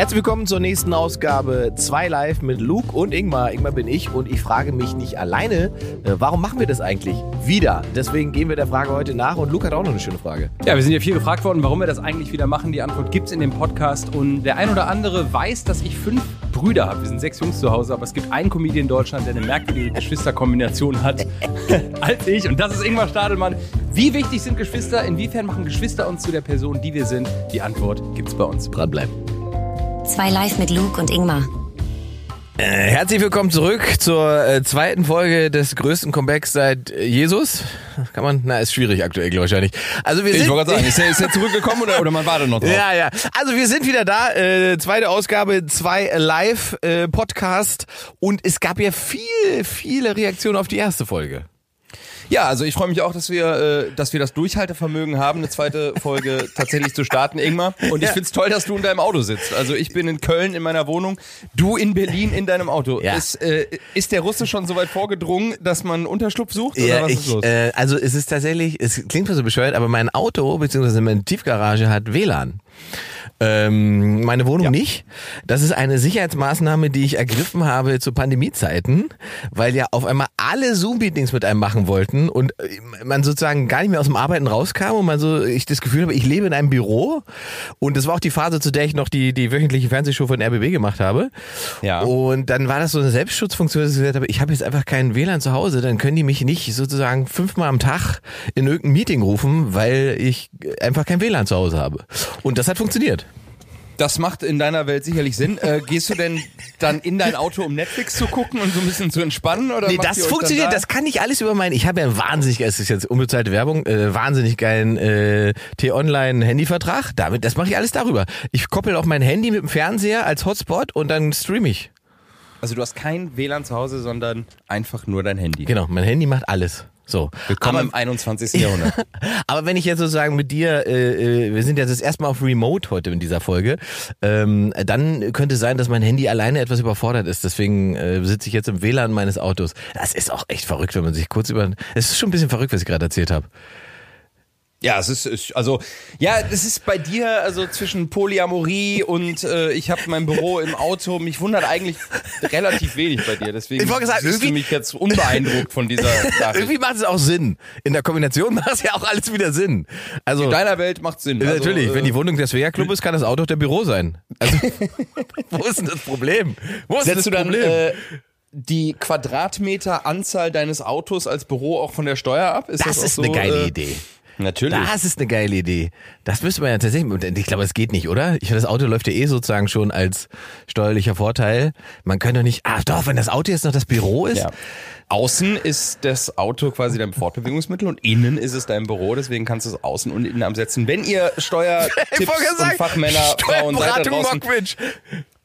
Herzlich willkommen zur nächsten Ausgabe 2 Live mit Luke und Ingmar. Ingmar bin ich und ich frage mich nicht alleine, äh, warum machen wir das eigentlich wieder? Deswegen gehen wir der Frage heute nach und Luke hat auch noch eine schöne Frage. Ja, wir sind ja viel gefragt worden, warum wir das eigentlich wieder machen. Die Antwort gibt es in dem Podcast und der ein oder andere weiß, dass ich fünf Brüder habe. Wir sind sechs Jungs zu Hause, aber es gibt einen Comedian in Deutschland, der eine merkwürdige Geschwisterkombination hat als ich und das ist Ingmar Stadelmann. Wie wichtig sind Geschwister? Inwiefern machen Geschwister uns zu der Person, die wir sind? Die Antwort gibt's bei uns. Dranbleiben. Zwei live mit Luke und Ingmar. Äh, herzlich willkommen zurück zur äh, zweiten Folge des größten Comebacks seit äh, Jesus. Kann man, na, ist schwierig aktuell, glaube ich, wahrscheinlich. Also wir sind, Ich wollte gerade sagen, ist er, ist er zurückgekommen oder, oder man wartet noch drauf? Ja, ja. Also wir sind wieder da. Äh, zweite Ausgabe, zwei Live-Podcast. und es gab ja viel, viele Reaktionen auf die erste Folge. Ja, also ich freue mich auch, dass wir, äh, dass wir das Durchhaltevermögen haben, eine zweite Folge tatsächlich zu starten, Ingmar. Und ich Ja. find's toll, dass du in deinem Auto sitzt. Also ich bin in Köln in meiner Wohnung, du in Berlin in deinem Auto. Ja. Ist, äh, ist der Russe schon so weit vorgedrungen, dass man Unterschlupf sucht? Oder Ja, was ich, ist los? Äh, also es ist tatsächlich, es klingt so bescheuert, aber mein Auto bzw. meine Tiefgarage hat WLAN. Ähm, meine Wohnung Ja. nicht. Das ist eine Sicherheitsmaßnahme, die ich ergriffen habe zu Pandemiezeiten, weil ja auf einmal alle Zoom-Meetings mit einem machen wollten und äh, man sozusagen gar nicht mehr aus dem Arbeiten rauskam und man so, ich das Gefühl habe, ich lebe in einem Büro und das war auch die Phase, zu der ich noch die, die wöchentliche Fernsehshow von RBB gemacht habe. Ja. Und dann war das so eine Selbstschutzfunktion, dass ich gesagt habe, ich habe jetzt einfach keinen WLAN zu Hause, dann können die mich nicht sozusagen fünfmal am Tag in irgendein Meeting rufen, weil ich einfach kein WLAN zu Hause habe. Und das hat funktioniert. Das macht in deiner Welt sicherlich Sinn. Äh, gehst du denn dann in dein Auto, um Netflix zu gucken und so ein bisschen zu entspannen? Oder Nee, das funktioniert, da? das kann ich alles über meinen. Ich habe ja einen wahnsinnig, es ist jetzt unbezahlte Werbung, äh, wahnsinnig geilen äh, T-Online-Handyvertrag. Damit, das mache ich alles darüber. Ich koppel auch mein Handy mit dem Fernseher als Hotspot und dann streame ich. Also du hast kein WLAN zu Hause, sondern einfach nur dein Handy. Genau, mein Handy macht alles. So. Willkommen Aber- im 21. Jahrhundert. Aber wenn ich jetzt sozusagen mit dir, äh, äh, wir sind jetzt das erste Mal auf Remote heute in dieser Folge, ähm, dann könnte sein, dass mein Handy alleine etwas überfordert ist. Deswegen äh, sitze ich jetzt im WLAN meines Autos. Das ist auch echt verrückt, wenn man sich kurz über... Es ist schon ein bisschen verrückt, was ich gerade erzählt habe. Ja, es ist, ist also ja, das ist bei dir also zwischen Polyamorie und äh, ich habe mein Büro im Auto. Mich wundert eigentlich relativ wenig bei dir. Deswegen Ich wollte sagen, siehst du mich jetzt unbeeindruckt von dieser Nachricht. Irgendwie macht es auch Sinn. In der Kombination macht es ja auch alles wieder Sinn. Also In deiner Welt macht Sinn. äh, Also, natürlich, äh, wenn die Wohnung der Svea-Club ist, kann das Auto der Büro sein. Also, wo ist denn das Problem? Wo ist denn setzt das du dann Problem? äh, die Quadratmeter-Anzahl deines Autos als Büro auch von der Steuer ab? das auch ist so, eine geile äh, Idee. Natürlich. Das ist eine geile Idee. Das müsste man ja tatsächlich, und ich glaube, es geht nicht, oder? Ich das Auto läuft ja eh sozusagen schon als steuerlicher Vorteil. Man könnte doch nicht, ah doch, wenn das Auto jetzt noch das Büro ist. Ja. Außen ist das Auto quasi dein Fortbewegungsmittel und innen ist es dein Büro, deswegen kannst du es außen und innen ansetzen. Wenn ihr Steuertipps und Fachmänner, Frauen seid da draußen, Mockridge.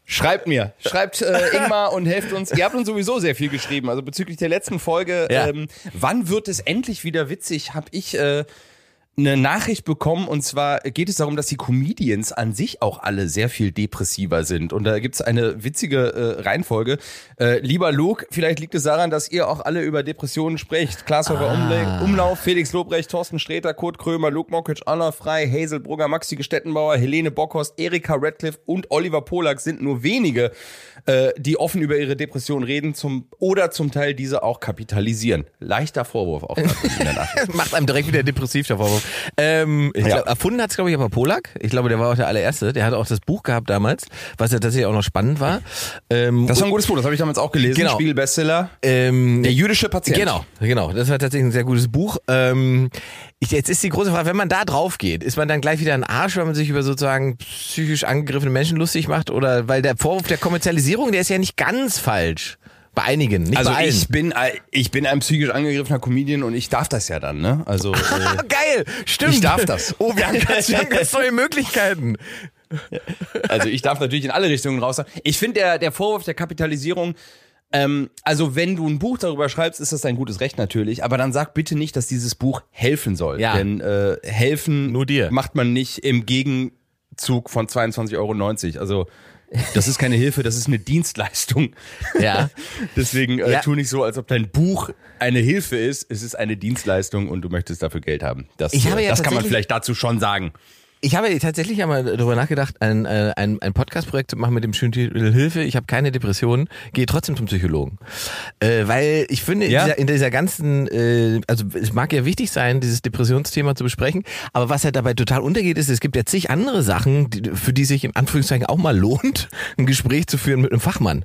schreibt mir. Schreibt äh, Ingmar und helft uns. Ihr habt uns sowieso sehr viel geschrieben. Also bezüglich der letzten Folge, Ja. ähm, wann wird es endlich wieder witzig, habe ich äh, eine Nachricht bekommen und zwar geht es darum, dass die Comedians an sich auch alle sehr viel depressiver sind und da gibt's eine witzige äh, Reihenfolge. Äh, lieber Luke, vielleicht liegt es daran, dass ihr auch alle über Depressionen sprecht. Klaas Ah. Umlauf, Felix Lobrecht, Thorsten Sträter, Kurt Krömer, Luke Mockridge, Anna Frei, Hazel Brugger, Maxi Gestettenbauer, Helene Bockhorst, Erika Radcliffe und Oliver Polak sind nur wenige, äh, die offen über ihre Depression reden zum, oder zum Teil diese auch kapitalisieren. Leichter Vorwurf auch. Macht einem direkt wieder depressiv der Vorwurf. Ähm, ich Ja. glaub, erfunden hat's glaube ich, aber Polak. Ich glaube, der war auch der allererste. Der hatte auch das Buch gehabt damals, was ja tatsächlich auch noch spannend war. Ähm, Das war ein gutes Buch, das habe ich damals auch gelesen. Genau. Spiegel-Bestseller. ähm, Der jüdische Patient. Genau, genau. Das war tatsächlich ein sehr gutes Buch. Ähm, ich, jetzt ist die große Frage, wenn man da drauf geht, ist man dann gleich wieder ein Arsch, wenn man sich über sozusagen psychisch angegriffene Menschen lustig macht? Oder weil der Vorwurf der Kommerzialisierung, der ist ja nicht ganz falsch. Bei einigen, nicht Also bei allen. ich bin, ein- ich bin ein psychisch angegriffener Comedian und ich darf das ja dann, ne? Also äh, geil, stimmt. Ich darf das. Oh, wir haben ganz, wir haben ganz neue Möglichkeiten. Also ich darf natürlich in alle Richtungen raus. Ich finde der, der Vorwurf der Kapitalisierung, ähm, also wenn du ein Buch darüber schreibst, ist das dein gutes Recht natürlich, aber dann sag bitte nicht, dass dieses Buch helfen soll. Ja. Denn äh, helfen Nur dir. macht man nicht im Gegenzug von 22,90 Euro. Also das ist keine Hilfe, das ist eine Dienstleistung. Ja. Deswegen äh, Ja. tu nicht so, als ob dein Buch eine Hilfe ist. Es ist eine Dienstleistung und du möchtest dafür Geld haben. Das, Ich habe äh, ja das kann man vielleicht dazu schon sagen. Ich habe tatsächlich einmal darüber nachgedacht, ein, äh, ein, ein Podcast-Projekt zu machen mit dem schönen Titel Hilfe, ich habe keine Depression, gehe trotzdem zum Psychologen. Äh, weil ich finde, Ja? in, dieser, in dieser ganzen, äh, also es mag ja wichtig sein, dieses Depressionsthema zu besprechen, aber was halt dabei total untergeht, ist, es gibt ja zig andere Sachen, die, für die sich in Anführungszeichen auch mal lohnt, ein Gespräch zu führen mit einem Fachmann.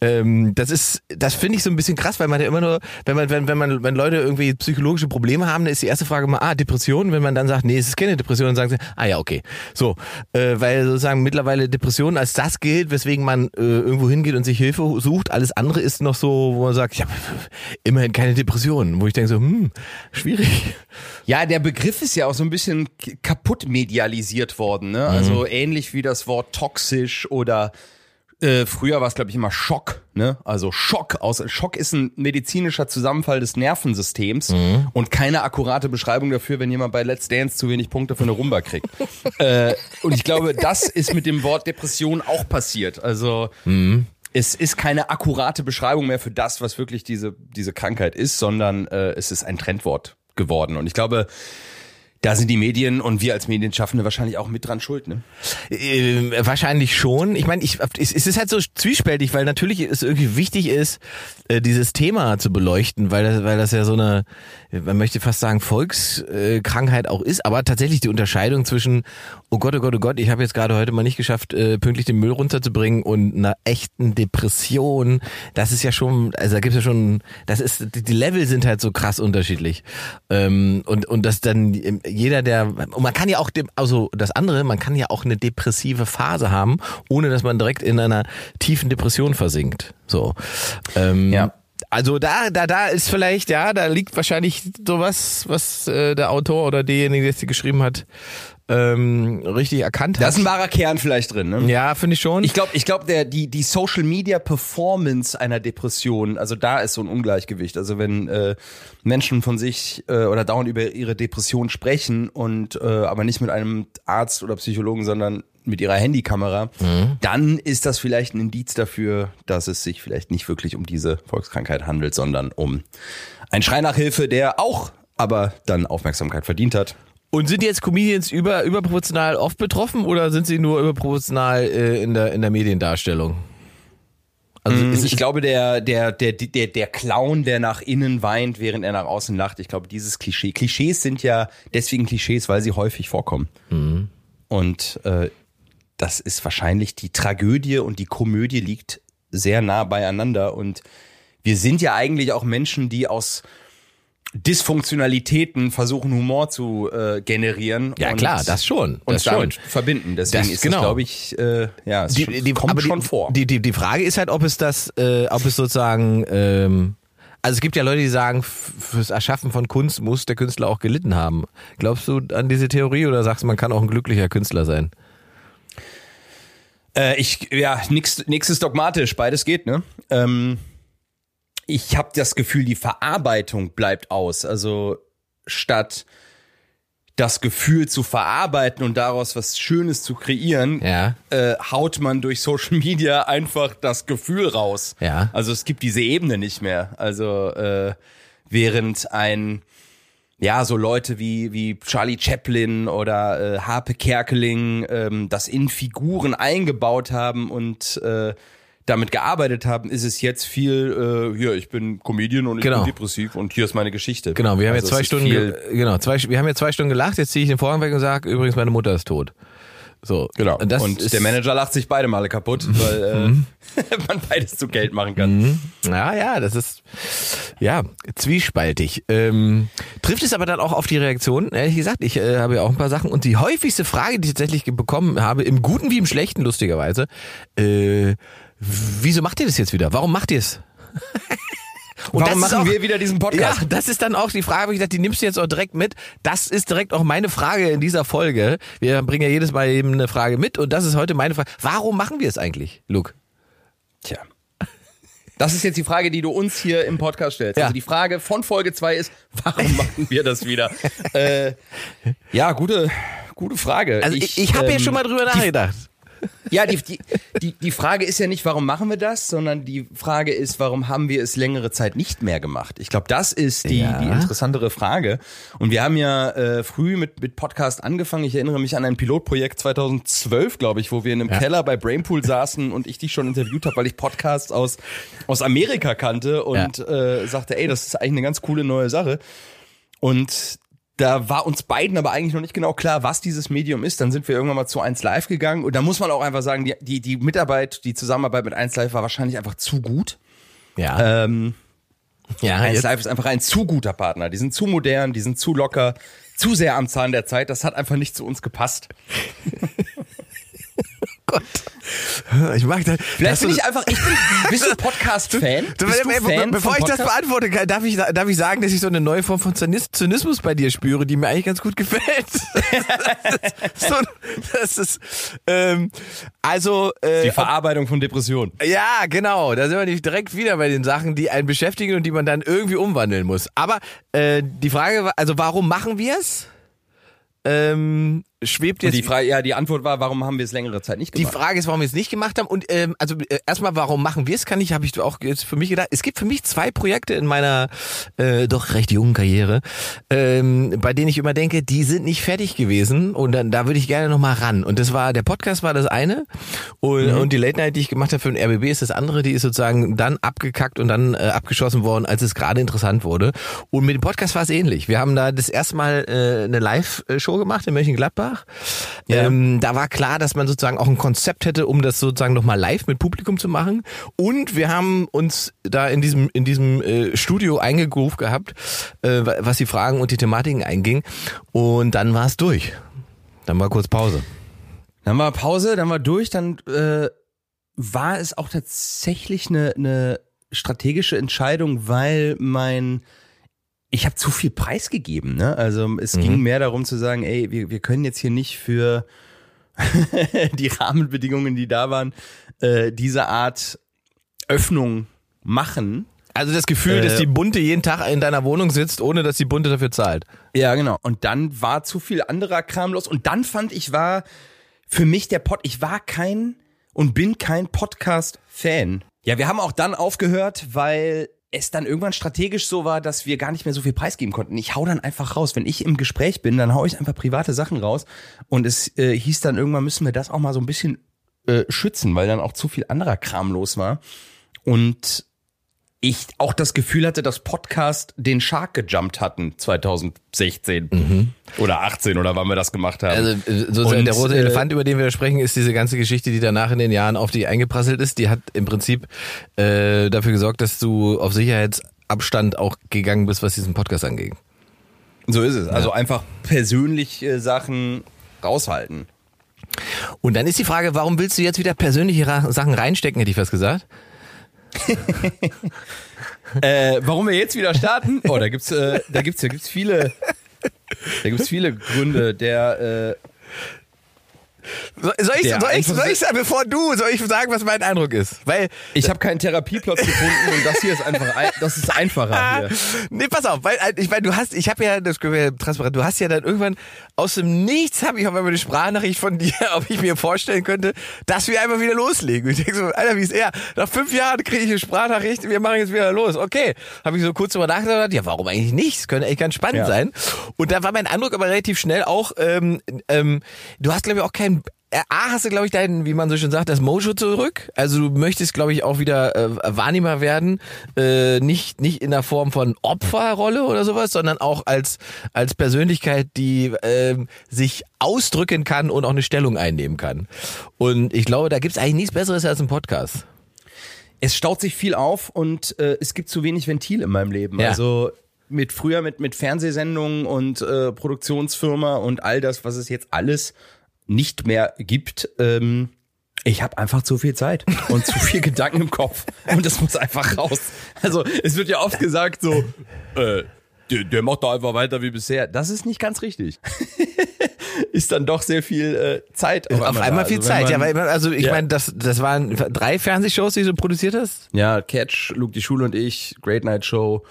Ähm, das ist, das finde ich so ein bisschen krass, weil man ja immer nur, wenn man, wenn, wenn man, wenn Leute irgendwie psychologische Probleme haben, dann ist die erste Frage mal, ah, Depression. Wenn man dann sagt, nee, es ist keine Depression, dann sagen sie, ah ja, okay. So, äh, weil sozusagen mittlerweile Depression als das gilt, weswegen man äh, irgendwo hingeht und sich Hilfe sucht. Alles andere ist noch so, wo man sagt, ich habe immerhin keine Depression. Wo ich denke so, hm, schwierig. Ja, der Begriff ist ja auch so ein bisschen kaputt medialisiert worden. Ne? Also ähnlich wie das Wort toxisch oder äh, früher war es, glaube ich, immer Schock. Ne? Also Schock. Aus, Schock ist ein medizinischer Zusammenfall des Nervensystems und keine akkurate Beschreibung dafür, wenn jemand bei Let's Dance zu wenig Punkte für eine Rumba kriegt. äh, und ich glaube, das ist mit dem Wort Depression auch passiert. Also es ist keine akkurate Beschreibung mehr für das, was wirklich diese, diese Krankheit ist, sondern äh, es ist ein Trendwort geworden. Und ich glaube, da sind die Medien und wir als Medienschaffende wahrscheinlich auch mit dran schuld. Ne? Äh, wahrscheinlich schon. Ich meine, ich, es, es ist halt so zwiespältig, weil natürlich es irgendwie wichtig ist, äh, dieses Thema zu beleuchten, weil das, weil das ja so eine, man möchte fast sagen, Volkskrankheit auch ist, aber tatsächlich die Unterscheidung zwischen, oh Gott, oh Gott, oh Gott, ich habe jetzt gerade heute mal nicht geschafft, äh, pünktlich den Müll runterzubringen und einer echten Depression, das ist ja schon, also da gibt's ja schon, das ist, die, Level sind halt so krass unterschiedlich. Ähm, und, und das dann jeder, der, und man kann ja auch, also das andere, man kann ja auch eine depressive Phase haben, ohne dass man direkt in einer tiefen Depression versinkt. So. Ähm, Ja. Also da, da, da ist vielleicht, ja, da liegt wahrscheinlich sowas, was äh, der Autor oder derjenige, der es geschrieben hat, ähm, richtig erkannt Da hat. ist ein wahrer Kern vielleicht drin. Ne? ja, finde ich schon. Ich glaube, ich glaube, der die die Social Media Performance einer Depression, also da ist so ein Ungleichgewicht. Also wenn äh, Menschen von sich äh, oder dauernd über ihre Depression sprechen und äh, aber nicht mit einem Arzt oder Psychologen, sondern mit ihrer Handykamera, dann ist das vielleicht ein Indiz dafür, dass es sich vielleicht nicht wirklich um diese Volkskrankheit handelt, sondern um einen Schrei nach Hilfe, der auch aber dann Aufmerksamkeit verdient hat. Und sind jetzt Comedians über, überproportional oft betroffen oder sind sie nur überproportional äh, in, der, in der Mediendarstellung? Also ist, ich glaube, der, der, der, der, der Clown, der nach innen weint, während er nach außen lacht, ich glaube, dieses Klischee. Klischees sind ja deswegen Klischees, weil sie häufig vorkommen. Und äh, das ist wahrscheinlich die Tragödie und die Komödie liegt sehr nah beieinander. Und wir sind ja eigentlich auch Menschen, die aus Dysfunktionalitäten versuchen, Humor zu äh, generieren. Ja, und klar, das schon, Und das schon. verbinden. Deswegen Das- ist genau. das, glaube ich, äh, ja, es die, die, kommt schon die, vor. Die, die, die Frage ist halt, ob es das, äh, ob es sozusagen, ähm, also es gibt ja Leute, die sagen, fürs Erschaffen von Kunst muss der Künstler auch gelitten haben. Glaubst du an diese Theorie oder sagst du, man kann auch ein glücklicher Künstler sein? Äh, ich, ja, nix, nix ist dogmatisch, beides geht, ne? Ähm, ich habe das Gefühl, die Verarbeitung bleibt aus. Also statt das Gefühl zu verarbeiten und daraus was Schönes zu kreieren, Ja. äh, haut man durch Social Media einfach das Gefühl raus. Ja. Also es gibt diese Ebene nicht mehr. Also äh, während ein ja, so Leute wie, wie Charlie Chaplin oder äh, Harpe Kerkeling ähm, das in Figuren eingebaut haben und äh, damit gearbeitet haben, ist es jetzt viel, äh, hier, ich bin Comedian und ich Genau. bin depressiv und hier ist meine Geschichte. Genau, wir haben Also jetzt zwei Stunden, genau, zwei, wir haben jetzt zwei Stunden gelacht, jetzt ziehe ich den Vorhang weg und sage, übrigens, meine Mutter ist tot. So. genau. Und, und der Manager lacht sich beide Male kaputt, weil äh, man beides zu Geld machen kann. Ja, ja, das ist ja zwiespaltig. Ähm, trifft es aber dann auch auf die Reaktion? Ehrlich gesagt, ich äh, habe ja auch ein paar Sachen und die häufigste Frage, die ich tatsächlich bekommen habe, im Guten wie im Schlechten, lustigerweise, äh, wieso macht ihr das jetzt wieder? Warum macht ihr es? Und Warum machen auch- wir wieder diesen Podcast? Ja, das ist dann auch die Frage, ich dachte, die nimmst du jetzt auch direkt mit. Das ist direkt auch meine Frage in dieser Folge. Wir bringen ja jedes Mal eben eine Frage mit und das ist heute meine Frage. Warum machen wir es eigentlich, Luke? Tja. Das ist jetzt die Frage, die du uns hier im Podcast stellst. Ja. Also die Frage von Folge 2 ist, warum machen wir das wieder? äh, ja, gute, gute Frage. Also ich, ich, habe ja ähm, schon mal drüber nachgedacht. Ja, die, die, die, die Frage ist ja nicht, warum machen wir das, sondern die Frage ist, warum haben wir es längere Zeit nicht mehr gemacht? Ich glaube, das ist die, Ja. die interessantere Frage. Und wir haben ja äh, früh mit, mit Podcast angefangen. Ich erinnere mich an ein Pilotprojekt 2012, glaube ich, wo wir in einem Keller bei Brainpool saßen und ich dich schon interviewt habe, weil ich Podcasts aus, aus Amerika kannte und äh, sagte, ey, das ist eigentlich eine ganz coole neue Sache. Und da war uns beiden aber eigentlich noch nicht genau klar, was dieses Medium ist. Dann sind wir irgendwann mal zu 1 Live gegangen und da muss man auch einfach sagen, die, die, die Mitarbeit, die Zusammenarbeit mit 1 Live war wahrscheinlich einfach zu gut. Ja, Ähm, ja 1 jetzt, Live ist einfach ein zu guter Partner. Die sind zu modern, die sind zu locker, zu sehr am Zahn der Zeit. Das hat einfach nicht zu uns gepasst. ich mag das. Vielleicht bin du- ich einfach, ich bin, bist du Podcast-Fan? Be- be- Fan bevor ich das beantworte, darf ich, darf ich sagen, dass ich so eine neue Form von Zynis- Zynismus bei dir spüre, die mir eigentlich ganz gut gefällt. Das ist, so, das ist ähm, also äh, Die Verarbeitung von Depressionen. ja, genau. Da sind wir nicht direkt wieder bei den Sachen, die einen beschäftigen und die man dann irgendwie umwandeln muss. Aber äh, die Frage war, also warum machen wir es? Ähm, schwebt Und jetzt die Frage, ja, die Antwort war, warum haben wir es längere Zeit nicht die gemacht? Frage ist, warum wir es nicht gemacht haben. Und ähm, also äh, erstmal, warum machen wir es? Kann ich, habe ich auch jetzt für mich gedacht. Es gibt für mich zwei Projekte in meiner äh, doch recht jungen Karriere, ähm, bei denen ich immer denke, die sind nicht fertig gewesen und dann da würde ich gerne noch mal ran. Und das war der Podcast war das eine und, und die Late Night, die ich gemacht habe für den RBB, ist das andere. Die ist sozusagen dann abgekackt und dann äh, abgeschossen worden, als es gerade interessant wurde. Und mit dem Podcast war es ähnlich. Wir haben da das erste Mal äh, eine Live-Show gemacht in Mönchengladbach. Ja. Ähm, da war klar, dass man sozusagen auch ein Konzept hätte, um das sozusagen nochmal live mit Publikum zu machen. Und wir haben uns da in diesem, in diesem äh, Studio eingegroovt gehabt, äh, was die Fragen und die Thematiken einging. Und dann war es durch. Dann war kurz Pause. Dann war Pause, dann war durch, dann äh, war es auch tatsächlich eine, eine strategische Entscheidung, weil mein ich habe zu viel preisgegeben, ne? Also es ging mehr darum zu sagen, ey, wir, wir können jetzt hier nicht für die Rahmenbedingungen, die da waren, äh, diese Art Öffnung machen. Also das Gefühl, dass Äh, die Bunte jeden Tag in deiner Wohnung sitzt, ohne dass die Bunte dafür zahlt. Ja, genau. Und dann war zu viel anderer Kram los. Und dann fand ich, war für mich der Pod, ich war kein und bin kein Podcast-Fan. Ja, wir haben auch dann aufgehört, weil es dann irgendwann strategisch so war, dass wir gar nicht mehr so viel preisgeben konnten. Ich hau dann einfach raus. Wenn ich im Gespräch bin, dann hau ich einfach private Sachen raus. Und es äh, hieß dann irgendwann, müssen wir das auch mal so ein bisschen äh, schützen, weil dann auch zu viel anderer Kram los war. Und ich auch das Gefühl hatte, dass Podcast den Shark gejumpt hatten 2016 oder 18 oder wann wir das gemacht haben. Also äh, sozusagen Und, der rote äh, Elefant, über den wir sprechen, ist diese ganze Geschichte, die danach in den Jahren auf dich eingeprasselt ist. Die hat im Prinzip äh, dafür gesorgt, dass du auf Sicherheitsabstand auch gegangen bist, was diesen Podcast angeht. so ist es. Also einfach persönliche Sachen raushalten. Und dann ist die Frage, warum willst du jetzt wieder persönliche Sachen reinstecken, hätte ich fast gesagt? äh, warum wir jetzt wieder starten? Oh, da gibt's, äh, da gibt's, da gibt's viele, da gibt's viele Gründe. Der, äh, Soll ich, soll ich, soll ich sagen, bevor du, soll ich sagen, was mein Eindruck ist? Weil, ich habe keinen Therapieplatz gefunden und das hier ist einfach, ein, das ist einfacher hier. nee, pass auf, weil, ich meine, du hast, ich habe ja, das transparent, du hast ja dann irgendwann aus dem Nichts habe ich auf einmal eine Sprachnachricht von dir, ob ich mir vorstellen könnte, dass wir einfach wieder loslegen. Und ich denke so, Alter, wie ist er? Nach fünf Jahren kriege ich eine Sprachnachricht, wir machen jetzt wieder los. Okay, habe ich so kurz drüber nachgedacht, ja, warum eigentlich nicht? Das könnte echt ganz spannend Ja. sein. Und da war mein Eindruck aber relativ schnell auch, ähm, ähm, du hast glaube ich auch keinen A, hast du, glaube ich, dein, wie man so schön sagt, das Mojo zurück. Also du möchtest, glaube ich, auch wieder äh, Wahrnehmer werden. Äh, nicht, nicht in der Form von Opferrolle oder sowas, sondern auch als, als Persönlichkeit, die ähm, sich ausdrücken kann und auch eine Stellung einnehmen kann. Und ich glaube, da gibt's eigentlich nichts Besseres als ein Podcast. es staut sich viel auf und äh, es gibt zu wenig Ventil in meinem Leben. Ja. Also mit früher mit mit Fernsehsendungen und äh, Produktionsfirma und all das, was es jetzt alles nicht mehr gibt. Ähm, ich habe einfach zu viel Zeit und zu viel Gedanken im Kopf und das muss einfach raus. Also es wird ja oft gesagt so, äh, der, der macht da einfach weiter wie bisher. Das ist nicht ganz richtig. ist dann doch sehr viel äh, Zeit. Auf einmal da. viel Also Zeit, ja, man- weil, also ich Ja. meine, das, das waren drei Fernsehshows, die du produziert hast? Ja, Catch, Luke die Schule und ich, Great Night Show,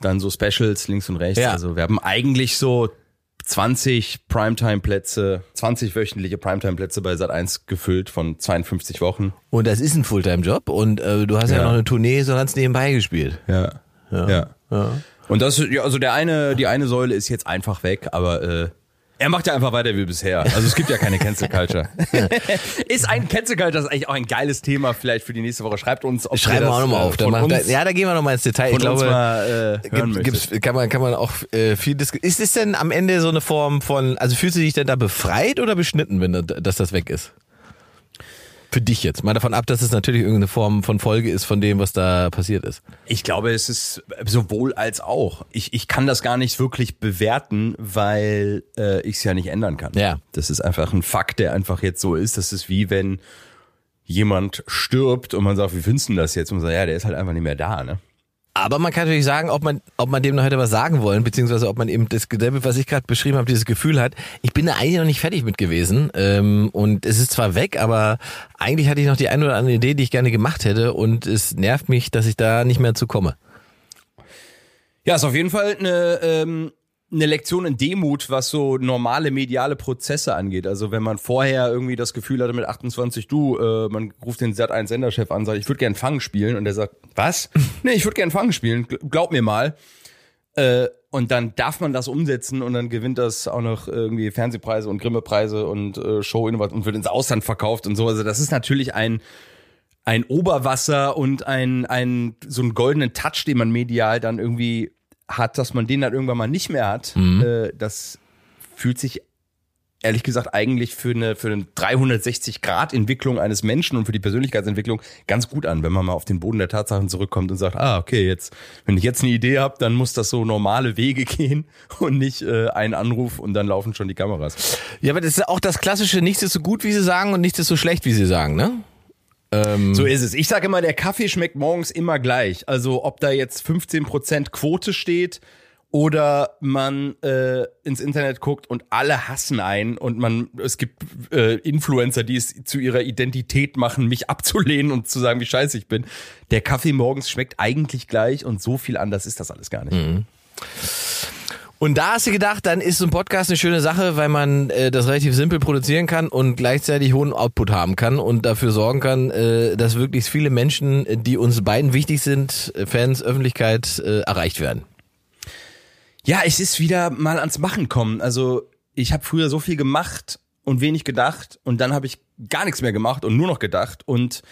dann so Specials links und rechts. Ja. Also wir haben eigentlich so 20 Primetime-Plätze, 20 wöchentliche Primetime-Plätze bei Sat1 gefüllt von 52 Wochen. Und das ist ein Fulltime-Job und äh, du hast ja. Ja. noch eine Tournee so ganz nebenbei gespielt. Ja. Ja. Ja. Und das, ja, also der eine, die eine Säule ist jetzt einfach weg, aber äh, er macht ja einfach weiter wie bisher. Also es gibt ja keine Cancel Culture. ist ein Cancel Culture, das ist eigentlich auch ein geiles Thema vielleicht für die nächste Woche. Schreibt uns, ob Schreiben wir auch das, nochmal äh, auf. Da macht, uns, da, ja, da gehen wir nochmal ins Detail. ich glaube, mal äh, hören Gibt, gibt's, kann man kann man auch äh, viel diskutieren. Ist es denn am Ende so eine Form von, also fühlst du dich denn da befreit oder beschnitten, wenn da, dass das weg ist? Für dich jetzt. Mal davon ab, dass es natürlich irgendeine Form von Folge ist von dem, was da passiert ist. Ich glaube, es ist sowohl als auch. Ich, ich kann das gar nicht wirklich bewerten, weil äh, ich es ja nicht ändern kann. Ja. Das ist einfach ein Fakt, der einfach jetzt so ist. Das ist wie wenn jemand stirbt und man sagt, wie findest du denn das jetzt? Und man sagt, ja, der ist halt einfach nicht mehr da, ne? Aber man kann natürlich sagen, ob man, ob man dem noch hätte was sagen wollen, beziehungsweise ob man eben das was ich gerade beschrieben habe, dieses Gefühl hat, ich bin da eigentlich noch nicht fertig mit gewesen. Ähm, und es ist zwar weg, aber eigentlich hatte ich noch die eine oder andere Idee, die ich gerne gemacht hätte. Und es nervt mich, dass ich da nicht mehr zu komme. Ja, ist auf jeden Fall eine, ähm, eine Lektion in Demut, was so normale mediale Prozesse angeht. Also wenn man vorher irgendwie das Gefühl hatte mit 28, du, äh, man ruft den Sat1 Senderchef an, sagt, ich würde gern Fang spielen und der sagt, was? nee, ich würde gern Fang spielen, Gl- glaub mir mal. Äh, und dann darf man das umsetzen und dann gewinnt das auch noch irgendwie Fernsehpreise und Grimme-Preise und äh, Show und wird ins Ausland verkauft und so. Also das ist natürlich ein ein Oberwasser und ein, ein so einen goldenen Touch, den man medial dann irgendwie hat, dass man den dann irgendwann mal nicht mehr hat. Äh, das fühlt sich ehrlich gesagt eigentlich für eine für eine 360 Grad Entwicklung eines Menschen und für die Persönlichkeitsentwicklung ganz gut an, wenn man mal auf den Boden der Tatsachen zurückkommt und sagt, ah okay, jetzt wenn ich jetzt eine Idee habe, dann muss das so normale Wege gehen und nicht äh, ein Anruf und dann laufen schon die Kameras. Ja, aber das ist auch das klassische, nichts ist so gut, wie sie sagen und nichts ist so schlecht, wie sie sagen, ne? Ähm, So ist es. Ich sage immer, der Kaffee schmeckt morgens immer gleich. Also ob da jetzt 15% Quote steht oder man äh, ins Internet guckt und alle hassen einen und man es gibt äh, Influencer, die es zu ihrer Identität machen, mich abzulehnen und zu sagen, wie scheiße ich bin. Der Kaffee morgens schmeckt eigentlich gleich und so viel anders ist das alles gar nicht. Und da hast du gedacht, dann ist so ein Podcast eine schöne Sache, weil man äh, das relativ simpel produzieren kann und gleichzeitig hohen Output haben kann und dafür sorgen kann, äh, dass wirklich viele Menschen, die uns beiden wichtig sind, äh, Fans, Öffentlichkeit, äh, erreicht werden. Ja, es ist wieder mal ans Machen kommen. Also ich habe früher so viel gemacht und wenig gedacht und dann habe ich gar nichts mehr gemacht und nur noch gedacht und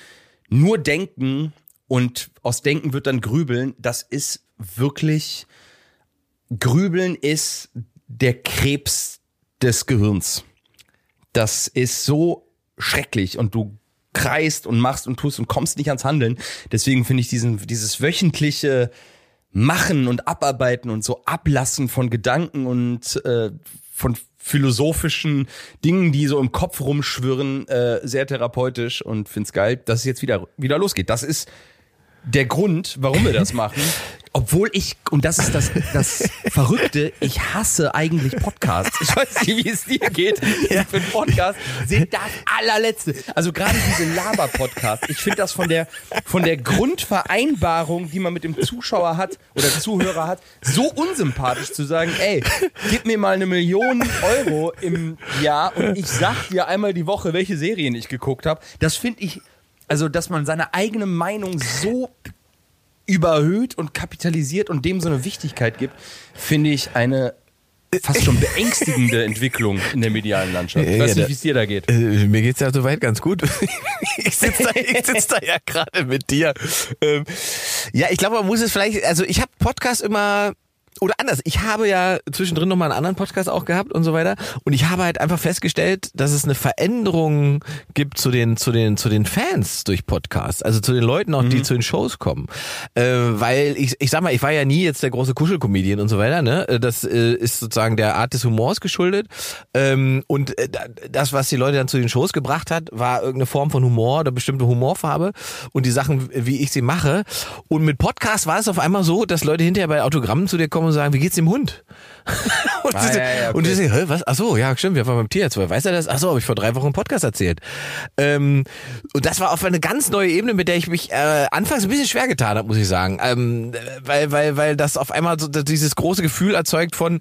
nur denken und aus Denken wird dann Grübeln. Das ist wirklich Grübeln ist der Krebs des Gehirns. Das ist so schrecklich und du kreist und machst und tust und kommst nicht ans Handeln. Deswegen finde ich diesen, dieses wöchentliche Machen und Abarbeiten und so Ablassen von Gedanken und äh, von philosophischen Dingen, die so im Kopf rumschwirren, äh, sehr therapeutisch und find's geil, dass es jetzt wieder, wieder losgeht. Das ist der Grund, warum wir das machen. Obwohl ich, und das ist das, das Verrückte, ich hasse eigentlich Podcasts. Ich weiß nicht, wie es dir geht. Für einen Podcast sind das allerletzte. Also gerade diese Laber-Podcasts. Ich finde das von der, von der Grundvereinbarung, die man mit dem Zuschauer hat oder Zuhörer hat, so unsympathisch zu sagen, ey, gib mir mal eine Million Euro im Jahr und ich sag dir einmal die Woche, welche Serien ich geguckt habe. Das finde ich, also, dass man seine eigene Meinung so überhöht und kapitalisiert und dem so eine Wichtigkeit gibt, finde ich eine fast schon beängstigende Entwicklung in der medialen Landschaft. Ich Ja, weiß da- nicht, wie es dir da geht. Äh, mir geht's ja soweit ganz gut. ich sitze da, ich sitz da ja gerade mit dir. Ähm, ja, ich glaube, man muss es vielleicht, also ich habe Podcast immer oder anders, ich habe ja zwischendrin nochmal einen anderen Podcast auch gehabt und so weiter. Und ich habe halt einfach festgestellt, dass es eine Veränderung gibt zu den, zu den, zu den Fans durch Podcasts. Also zu den Leuten auch, die zu den Shows kommen. Äh, weil ich, ich sag mal, ich war ja nie jetzt der große Kuschelcomedian und so weiter, ne? Äh, Das äh, ist sozusagen der Art des Humors geschuldet. Ähm, und äh, da- das, was die Leute dann zu den Shows gebracht hat, war irgendeine Form von Humor oder bestimmte Humorfarbe und die Sachen, wie ich sie mache. Und mit Podcast war es auf einmal so, dass Leute hinterher bei Autogrammen zu dir kommen und sagen, wie geht's dem Hund? und Ah, sie- ja, ja, okay. und denkst, hä, was? Ach so, ja, stimmt, wir waren beim Tierarzt. Woher Weiß er das? Ach so, habe ich vor drei Wochen im Podcast erzählt. Ähm, und das war auf eine ganz neue Ebene, mit der ich mich äh, anfangs ein bisschen schwer getan habe, muss ich sagen. Ähm, weil, weil, weil das auf einmal so dieses große Gefühl erzeugt von,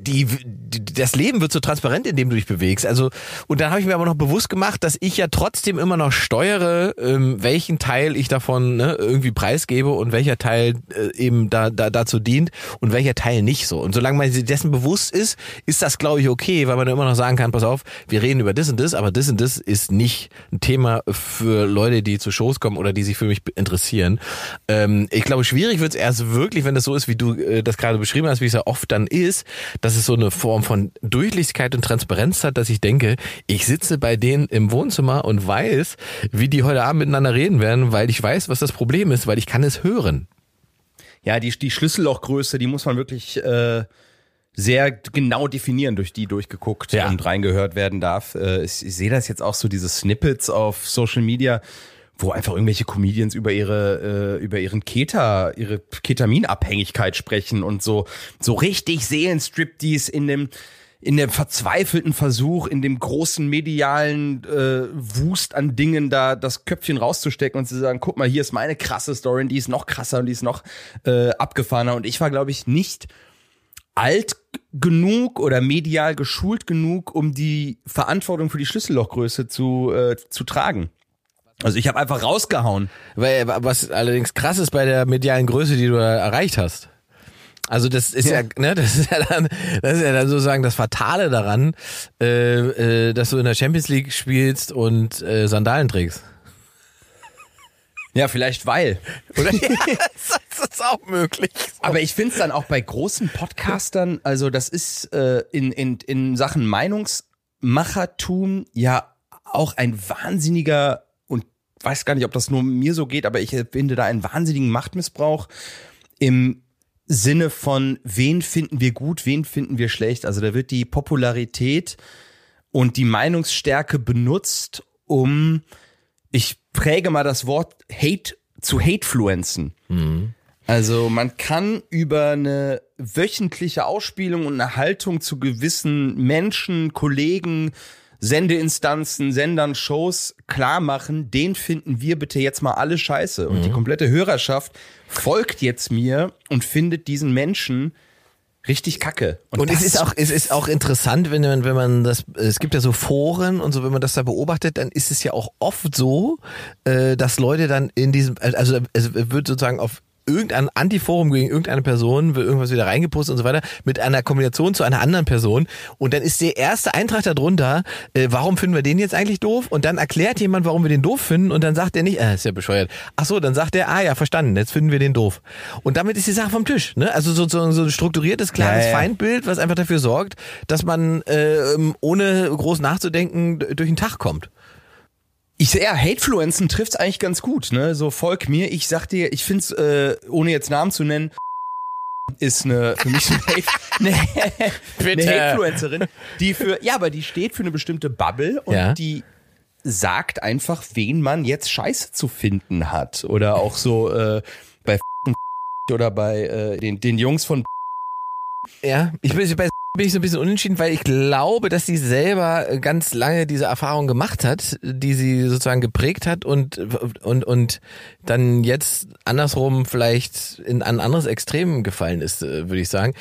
die, die, das Leben wird so transparent, indem du dich bewegst. Also und dann habe ich mir aber noch bewusst gemacht, dass ich ja trotzdem immer noch steuere, ähm, welchen Teil ich davon ne, irgendwie preisgebe und welcher Teil äh, eben da, da dazu dient und welcher Teil nicht so. Und solange man sich dessen bewusst ist, ist das glaube ich okay, weil man immer noch sagen kann, pass auf, wir reden über das und das, aber das und das ist nicht ein Thema für Leute, die zu Shows kommen oder die sich für mich interessieren. Ähm, ich glaube, schwierig wird es erst wirklich, wenn das so ist, wie du äh, das gerade beschrieben hast, wie es ja oft dann ist, dass es so eine Form von Durchlichkeit und Transparenz hat, dass ich denke, ich sitze bei denen im Wohnzimmer und weiß, wie die heute Abend miteinander reden werden, weil ich weiß, was das Problem ist, weil ich kann es hören. Ja, die, die Schlüssellochgröße, die muss man wirklich äh, sehr genau definieren, durch die durchgeguckt Ja. und reingehört werden darf. Äh, ich, ich sehe das jetzt auch so, diese Snippets auf Social Media, wo einfach irgendwelche Comedians über ihre äh, über ihren Keta, ihre Ketaminabhängigkeit sprechen und so so richtig Seelenstriptease in dem in dem verzweifelten Versuch, in dem großen medialen äh, Wust an Dingen da das Köpfchen rauszustecken und zu sagen, guck mal, hier ist meine krasse Story, und die ist noch krasser und die ist noch äh, abgefahrener. Und ich war, glaube ich, nicht alt genug oder medial geschult genug, um die Verantwortung für die Schlüssellochgröße zu, äh, zu tragen. Also ich habe einfach rausgehauen. Weil, was allerdings krass ist bei der medialen Größe, die du da erreicht hast. Also das ist ja, ne, das ist ja dann, das ist ja dann sozusagen das Fatale daran, äh, äh, dass du in der Champions League spielst und äh, Sandalen trägst. Ja, vielleicht weil. Oder? ja, das ist auch möglich. Aber ich finde es dann auch bei großen Podcastern, also das ist äh, in, in, in Sachen Meinungsmachertum ja auch ein wahnsinniger weiß gar nicht, ob das nur mir so geht, aber ich finde da einen wahnsinnigen Machtmissbrauch im Sinne von, wen finden wir gut, wen finden wir schlecht. Also da wird die Popularität und die Meinungsstärke benutzt, um, ich präge mal das Wort Hate zu Hatefluenzen. Also man kann über eine wöchentliche Ausspielung und eine Haltung zu gewissen Menschen, Kollegen, Sendeinstanzen, Sendern, Shows klar machen, den finden wir bitte jetzt mal alle scheiße. Und die komplette Hörerschaft folgt jetzt mir und findet diesen Menschen richtig kacke. Und es das ist auch, es ist auch interessant, wenn man, wenn man das, es gibt ja so Foren und so, wenn man das da beobachtet, dann ist es ja auch oft so, äh, dass Leute dann in diesem, also es wird sozusagen auf irgendein Antiforum gegen irgendeine Person, wird irgendwas wieder reingepostet und so weiter, mit einer Kombination zu einer anderen Person. Und dann ist der erste Eintrag darunter, äh, warum finden wir den jetzt eigentlich doof? Und dann erklärt jemand, warum wir den doof finden und dann sagt er nicht, äh, ist ja bescheuert. Ach so, dann sagt er, ah ja, verstanden, jetzt finden wir den doof. Und damit ist die Sache vom Tisch. Ne? Also so, so, so ein strukturiertes, klares Ja, ja. Feindbild, was einfach dafür sorgt, dass man äh, ohne groß nachzudenken durch den Tag kommt. Ich ja, Hatefluenzen trifft's eigentlich ganz gut, ne? So folg mir, ich sag dir, ich find's, äh, ohne jetzt Namen zu nennen, ist eine für mich eine, Hate, eine, eine Bitte. Hatefluencerin, die für ja, aber die steht für eine bestimmte Bubble und Ja. die sagt einfach, wen man jetzt scheiße zu finden hat oder auch so äh, bei oder bei äh, den den Jungs von Ja, ich bin bei bin ich so ein bisschen unentschieden, weil ich glaube, dass sie selber ganz lange diese Erfahrung gemacht hat, die sie sozusagen geprägt hat und und und dann jetzt andersrum vielleicht in ein anderes Extrem gefallen ist, äh, würde ich sagen.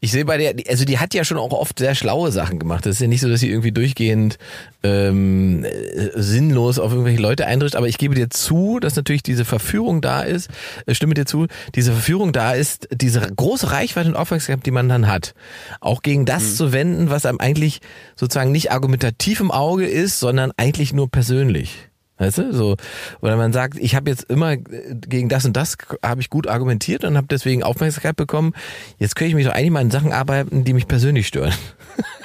Ich sehe bei der, also die hat ja schon auch oft sehr schlaue Sachen gemacht. Das ist ja nicht so, dass sie irgendwie durchgehend ähm, äh, sinnlos auf irgendwelche Leute eindrischt, aber ich gebe dir zu, dass natürlich diese Verführung da ist, äh, stimme dir zu, diese Verführung da ist, diese große Reichweite und Aufmerksamkeit, die man dann hat, auch gegen das zu wenden, was einem eigentlich sozusagen nicht argumentativ im Auge ist, sondern eigentlich nur persönlich. Weißt du, so, oder man sagt, ich habe jetzt immer gegen das und das habe ich gut argumentiert und habe deswegen Aufmerksamkeit bekommen. Jetzt könnte ich mich doch eigentlich mal in Sachen arbeiten, die mich persönlich stören.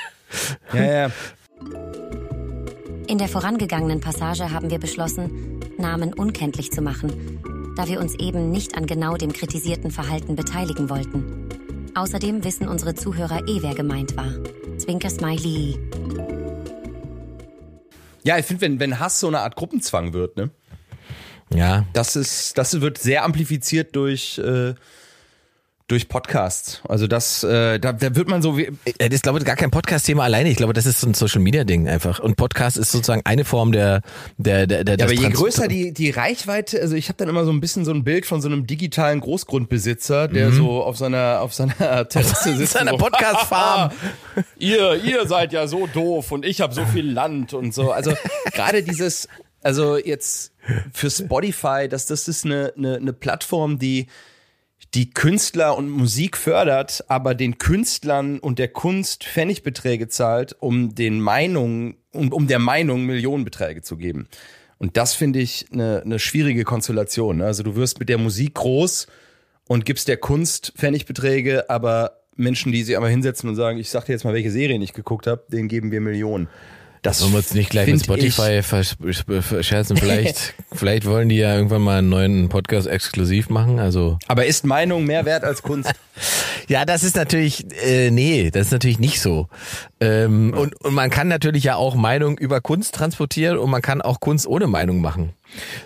ja, ja. In der vorangegangenen Passage haben wir beschlossen, Namen unkenntlich zu machen, da wir uns eben nicht an genau dem kritisierten Verhalten beteiligen wollten. Außerdem wissen unsere Zuhörer eh, wer gemeint war. Zwinker Smiley. Ja, ich finde, wenn, wenn Hass so eine Art Gruppenzwang wird, ne? Ja, Das ist, das wird sehr amplifiziert durch, äh, durch Podcasts. Also das, äh, da, da wird man so wie. Äh, Das ist, glaube ich, gar kein Podcast-Thema alleine. Ich glaube, das ist so ein Social-Media-Ding einfach. Und Podcast ist sozusagen eine Form der, der, der, der Ja, aber je Trans- größer die, die Reichweite, also ich habe dann immer so ein bisschen so ein Bild von so einem digitalen Großgrundbesitzer, der so auf seiner auf seiner Terrasse sitzt. seiner und so, Podcast-Farm. ihr, ihr seid ja so doof und ich habe so viel Land und so. Also gerade dieses, also jetzt für Spotify, dass das ist eine, eine, eine Plattform, die die Künstler und Musik fördert, aber den Künstlern und der Kunst Pfennigbeträge zahlt, um den Meinungen, um, um der Meinung Millionenbeträge zu geben. Und das finde ich eine, eine schwierige Konstellation. ne? Also du wirst mit der Musik groß und gibst der Kunst Pfennigbeträge, aber Menschen, die sich einmal hinsetzen und sagen, ich sag dir jetzt mal, welche Serie ich geguckt habe, denen geben wir Millionen. Das Sollen wir uns nicht gleich mit Spotify vers verscherzen? Vielleicht, vielleicht wollen die ja irgendwann mal einen neuen Podcast exklusiv machen. Also Aber ist Meinung mehr wert als Kunst? Ja, das ist natürlich, äh, nee, das ist natürlich nicht so. Ähm, und, und man kann natürlich ja auch Meinung über Kunst transportieren und man kann auch Kunst ohne Meinung machen.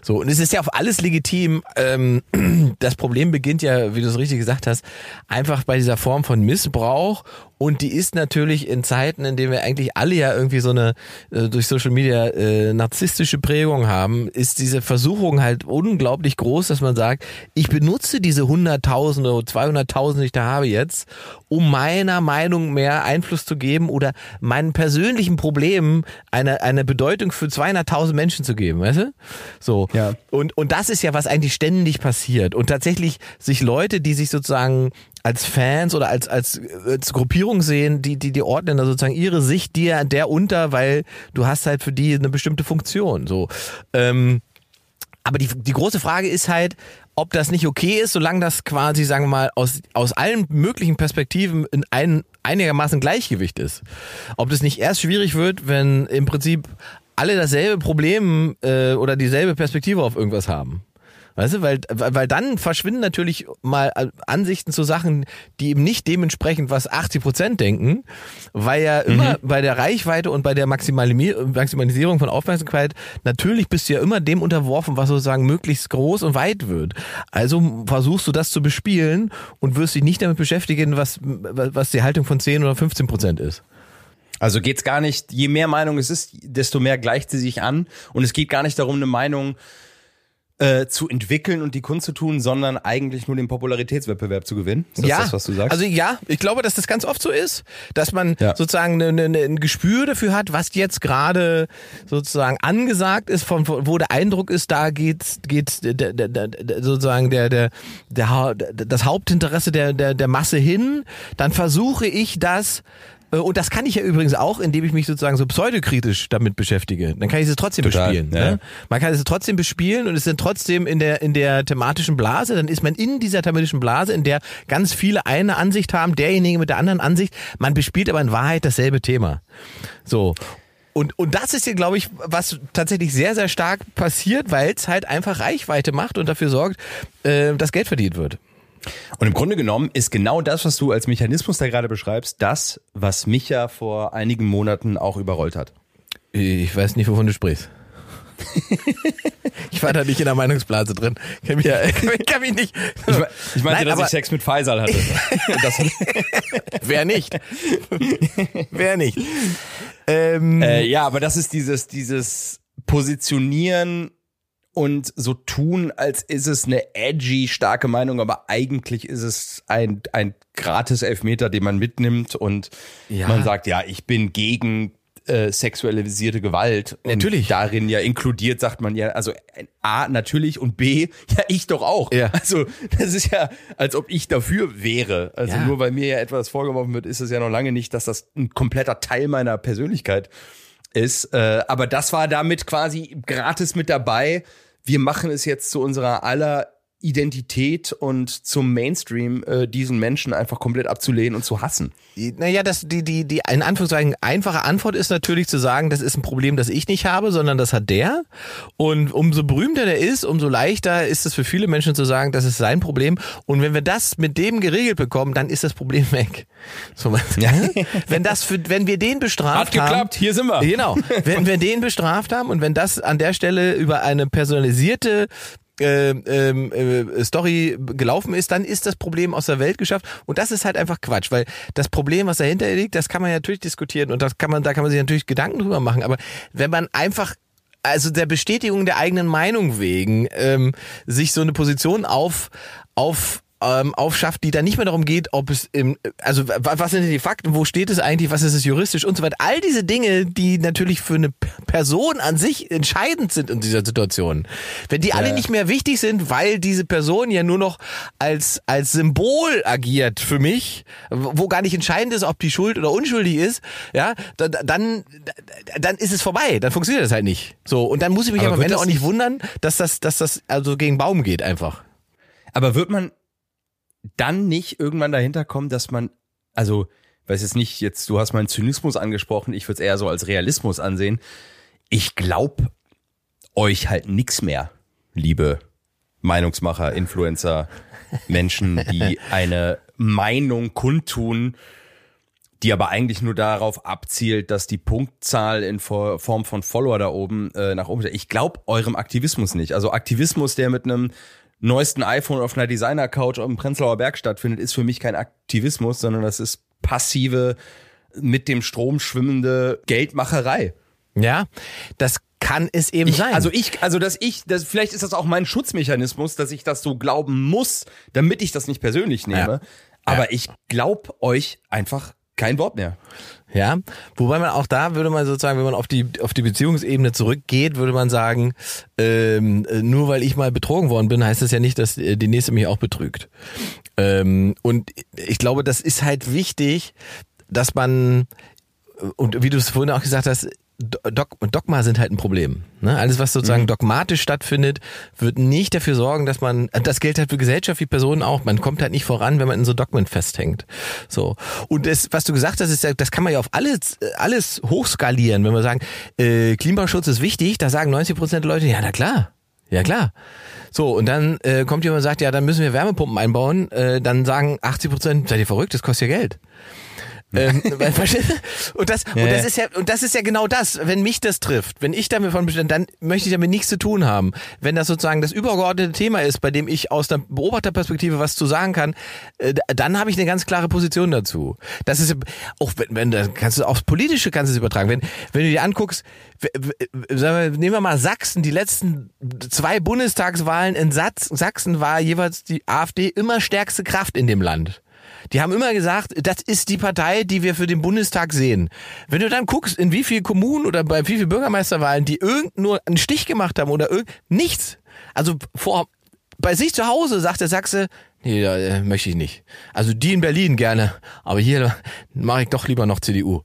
So, und es ist ja auf alles legitim. Ähm, das Problem beginnt ja, wie du es richtig gesagt hast, einfach bei dieser Form von Missbrauch. Und die ist natürlich in Zeiten, in denen wir eigentlich alle ja irgendwie so eine äh, durch Social Media äh, narzisstische Prägung haben, ist diese Versuchung halt unglaublich groß, dass man sagt, ich benutze diese Hunderttausende, 200.000, die ich da habe jetzt, um meiner Meinung mehr Einfluss zu geben oder meinen persönlichen Problemen eine, eine Bedeutung für 200.000 Menschen zu geben, weißt du? So. Ja. Und, und das ist ja, was eigentlich ständig passiert. Und tatsächlich sich Leute, die sich sozusagen als Fans oder als, als, als Gruppierung sehen, die, die, die ordnen da sozusagen ihre Sicht dir der unter, weil du hast halt für die eine bestimmte Funktion. So. Ähm, aber die, die große Frage ist halt, ob das nicht okay ist, solange das quasi, sagen wir mal, aus, aus allen möglichen Perspektiven in ein, einigermaßen Gleichgewicht ist. Ob das nicht erst schwierig wird, wenn im Prinzip alle dasselbe Problem äh, oder dieselbe Perspektive auf irgendwas haben. Weißt du, weil, weil dann verschwinden natürlich mal Ansichten zu Sachen, die eben nicht dementsprechend, was 80 Prozent denken, weil ja immer bei der Reichweite und bei der Maximali- Maximalisierung von Aufmerksamkeit, natürlich bist du ja immer dem unterworfen, was sozusagen möglichst groß und weit wird. Also versuchst du das zu bespielen und wirst dich nicht damit beschäftigen, was, was die Haltung von 10 oder 15 Prozent ist. Also geht's gar nicht, je mehr Meinung es ist, desto mehr gleicht sie sich an. Und es geht gar nicht darum, eine Meinung äh, zu entwickeln und die Kunst zu tun, sondern eigentlich nur den Popularitätswettbewerb zu gewinnen. Ist das ja, das, was du sagst? Also ja, ich glaube, dass das ganz oft so ist, dass man Ja. sozusagen ne, ne, ne, ein Gespür dafür hat, was jetzt gerade sozusagen angesagt ist, von wo der Eindruck ist, da geht geht der, der, der, der, sozusagen der der der das Hauptinteresse der der der Masse hin. Dann versuche ich das äh, und das kann ich ja übrigens auch, indem ich mich sozusagen so pseudokritisch damit beschäftige. Dann kann ich es trotzdem Total, bespielen. ja. Ne? Man kann es trotzdem bespielen und es sind trotzdem in der, in der thematischen Blase, dann ist man in dieser thematischen Blase, in der ganz viele eine Ansicht haben, derjenige mit der anderen Ansicht. Man bespielt aber in Wahrheit dasselbe Thema. So. Und, und das ist hier, glaube ich, was tatsächlich sehr, sehr stark passiert, weil es halt einfach Reichweite macht und dafür sorgt, äh, dass Geld verdient wird. Und im Grunde genommen ist genau das, was du als Mechanismus da gerade beschreibst, das, was mich ja vor einigen Monaten auch überrollt hat. Ich weiß nicht, wovon du sprichst. ich war da nicht in der Meinungsblase drin. Kann mich, kann mich nicht. Ich, ich meinte, Nein, dass ich Sex mit Faisal hatte. Wer nicht? Wer nicht? Ähm, äh, ja, aber das ist dieses, dieses Positionieren und so tun, als ist es eine edgy, starke Meinung, aber eigentlich ist es ein, ein gratis Elfmeter, den man mitnimmt und Ja. man sagt, ja, ich bin gegen äh, sexualisierte Gewalt. Und Natürlich. darin ja inkludiert, sagt man ja, also äh, A, natürlich und B, ja, ich doch auch. Ja. Also das ist ja, als ob ich dafür wäre. Also Ja. nur weil mir ja etwas vorgeworfen wird, ist es ja noch lange nicht, dass das ein kompletter Teil meiner Persönlichkeit ist. Äh, aber das war damit quasi gratis mit dabei. Wir machen es jetzt zu unserer aller Identität und zum Mainstream, äh, diesen Menschen einfach komplett abzulehnen und zu hassen. Naja, das, die, die, die, in Anführungszeichen, einfache Antwort ist natürlich zu sagen, das ist ein Problem, das ich nicht habe, sondern das hat der. Und umso berühmter der ist, umso leichter ist es für viele Menschen zu sagen, das ist sein Problem. Und wenn wir das mit dem geregelt bekommen, dann ist das Problem weg. So, wenn das für, wenn wir den bestraft Hat haben. geklappt, hier sind wir. Genau. Wenn wir den bestraft haben und wenn das an der Stelle über eine personalisierte äh, äh, Story gelaufen ist, dann ist das Problem aus der Welt geschafft. Und das ist halt einfach Quatsch, weil das Problem, was dahinter liegt, das kann man ja natürlich diskutieren und das kann man, da kann man sich natürlich Gedanken drüber machen. Aber wenn man einfach also der Bestätigung der eigenen Meinung wegen ähm, sich so eine Position auf auf ähm, aufschafft, die dann nicht mehr darum geht, ob es im, also was sind die Fakten, wo steht es eigentlich, was ist es juristisch und so weiter. All diese Dinge, die natürlich für eine Person an sich entscheidend sind in dieser Situation. Wenn die ja. alle nicht mehr wichtig sind, weil diese Person ja nur noch als, als Symbol agiert für mich, wo gar nicht entscheidend ist, ob die schuld oder unschuldig ist, ja, dann, dann ist es vorbei. Dann funktioniert das halt nicht. So. Und dann muss ich mich aber am Ende auch nicht wundern, dass das, dass das also gegen Baum geht einfach. Aber wird man dann nicht irgendwann dahinter kommen, dass man, also, weiß jetzt nicht, jetzt, du hast meinen Zynismus angesprochen, ich würde es eher so als Realismus ansehen. Ich glaube euch halt nix mehr, liebe Meinungsmacher, Influencer, Menschen, die eine Meinung kundtun, die aber eigentlich nur darauf abzielt, dass die Punktzahl in Form von Follower da oben äh, nach oben. Ich glaube eurem Aktivismus nicht. Also Aktivismus, der mit einem neuesten iPhone auf einer Designer-Couch im Prenzlauer Berg stattfindet, ist für mich kein Aktivismus, sondern das ist passive, mit dem Strom schwimmende Geldmacherei. Ja, das kann es eben ich, sein. Also ich, also dass ich, das, vielleicht ist das auch mein Schutzmechanismus, dass ich das so glauben muss, damit ich das nicht persönlich nehme. Ja. Aber ja. ich glaub euch einfach kein Wort mehr. Ja, wobei man auch da würde man sozusagen, wenn man auf die auf die Beziehungsebene zurückgeht, würde man sagen, ähm, nur weil ich mal betrogen worden bin, heißt das ja nicht, dass die nächste mich auch betrügt. Ähm, und ich glaube, das ist halt wichtig, dass man und wie du es vorhin auch gesagt hast, Dogma sind halt ein Problem. Ne? Alles, was sozusagen mhm. dogmatisch stattfindet, wird nicht dafür sorgen, dass man, das gilt halt für Gesellschaft wie Personen auch, man kommt halt nicht voran, wenn man in so Dogmen festhängt. So. Und das, was du gesagt hast, ist, das kann man ja auf alles, alles hochskalieren. Wenn wir sagen, äh, Klimaschutz ist wichtig, da sagen 90 Prozent der Leute, ja, na klar. Ja, klar. So, und dann äh, kommt jemand und sagt, ja, dann müssen wir Wärmepumpen einbauen. Äh, dann sagen 80 Prozent, seid ihr verrückt, das kostet ja Geld ähm, und das ja, und das ist ja und das ist ja genau das, wenn mich das trifft, wenn ich damit von bestimmt, dann möchte ich damit nichts zu tun haben. Wenn das sozusagen das übergeordnete Thema ist, bei dem ich aus der Beobachterperspektive was zu sagen kann, äh, dann habe ich eine ganz klare Position dazu. Das ist auch wenn, wenn das kannst du aufs politische kannst du es übertragen. Wenn wenn du dir anguckst, sagen wir, nehmen wir mal Sachsen, die letzten zwei Bundestagswahlen in Sachsen war jeweils die AfD immer stärkste Kraft in dem Land. Die haben immer gesagt, das ist die Partei, die wir für den Bundestag sehen. Wenn du dann guckst, in wie vielen Kommunen oder bei wie vielen Bürgermeisterwahlen, die irgend nur einen Stich gemacht haben oder irgend nichts. Also vor bei sich zu Hause sagt der Sachse, nee, da, äh, möchte ich nicht. Also die in Berlin gerne, aber hier mache ich doch lieber noch CDU.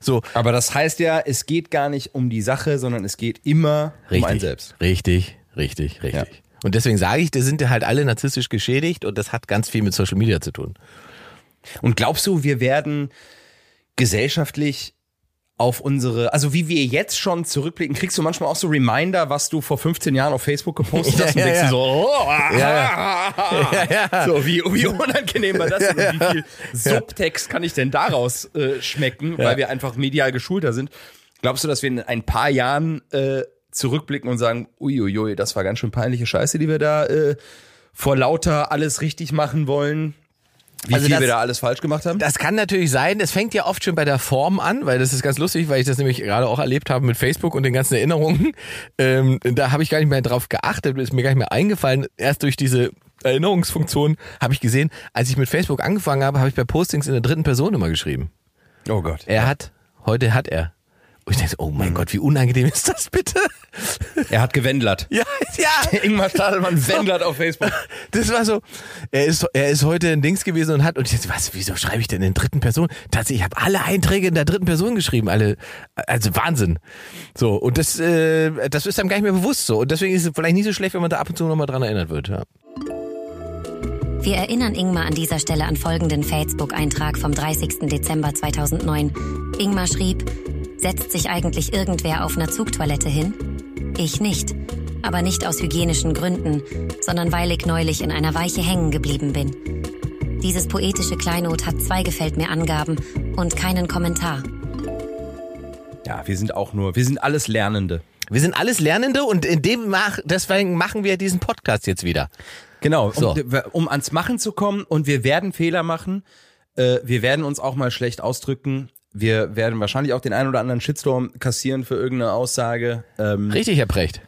So. Aber das heißt ja, es geht gar nicht um die Sache, sondern es geht immer richtig, um einen selbst. Richtig, richtig, richtig. Ja. Und deswegen sage ich, da sind halt alle narzisstisch geschädigt und das hat ganz viel mit Social Media zu tun. Und glaubst du, wir werden gesellschaftlich auf unsere, also wie wir jetzt schon zurückblicken, kriegst du manchmal auch so Reminder, was du vor 15 Jahren auf Facebook gepostet hast ja, und denkst ja, ja. so, oh, ja, so wie, wie unangenehm war das und wie viel Subtext kann ich denn daraus äh, schmecken, weil wir einfach medial geschulter sind. Glaubst du, dass wir in ein paar Jahren äh, zurückblicken und sagen, uiuiui, das war ganz schön peinliche Scheiße, die wir da äh, vor lauter alles richtig machen wollen, wie also viel das, wir da alles falsch gemacht haben? Das kann natürlich sein. Es fängt ja oft schon bei der Form an, weil das ist ganz lustig, weil ich das nämlich gerade auch erlebt habe mit Facebook und den ganzen Erinnerungen. Ähm, da habe ich gar nicht mehr drauf geachtet, ist mir gar nicht mehr eingefallen. Erst durch diese Erinnerungsfunktion habe ich gesehen, als ich mit Facebook angefangen habe, habe ich bei Postings in der dritten Person immer geschrieben. Oh Gott. Er hat, heute hat er. Und ich denke, oh mein mhm. Gott, wie unangenehm ist das bitte? Er hat gewendlert. Ja, ja. Ingmar Stadelmann wendlert auf Facebook. Das war so, er ist, er ist heute in Dings gewesen und hat, und jetzt, was, wieso schreibe ich denn in dritten Person? Tatsächlich, ich habe alle Einträge in der dritten Person geschrieben, alle, also Wahnsinn. So, und das, äh, das ist einem gar nicht mehr bewusst so. Und deswegen ist es vielleicht nicht so schlecht, wenn man da ab und zu nochmal dran erinnert wird, ja. Wir erinnern Ingmar an dieser Stelle an folgenden Facebook-Eintrag vom 30. Dezember 2009. Ingmar schrieb, Setzt sich eigentlich irgendwer auf einer Zugtoilette hin? Ich nicht. Aber nicht aus hygienischen Gründen, sondern weil ich neulich in einer Weiche hängen geblieben bin. Dieses poetische Kleinod hat zwei gefällt mir Angaben und keinen Kommentar. Ja, wir sind auch nur, wir sind alles Lernende. Wir sind alles Lernende und in dem mach, deswegen machen wir diesen Podcast jetzt wieder. Genau, So. um, um ans Machen zu kommen und wir werden Fehler machen. Äh, wir werden uns auch mal schlecht ausdrücken. Wir werden wahrscheinlich auch den einen oder anderen Shitstorm kassieren für irgendeine Aussage. Ähm, Richtig, Herr Precht.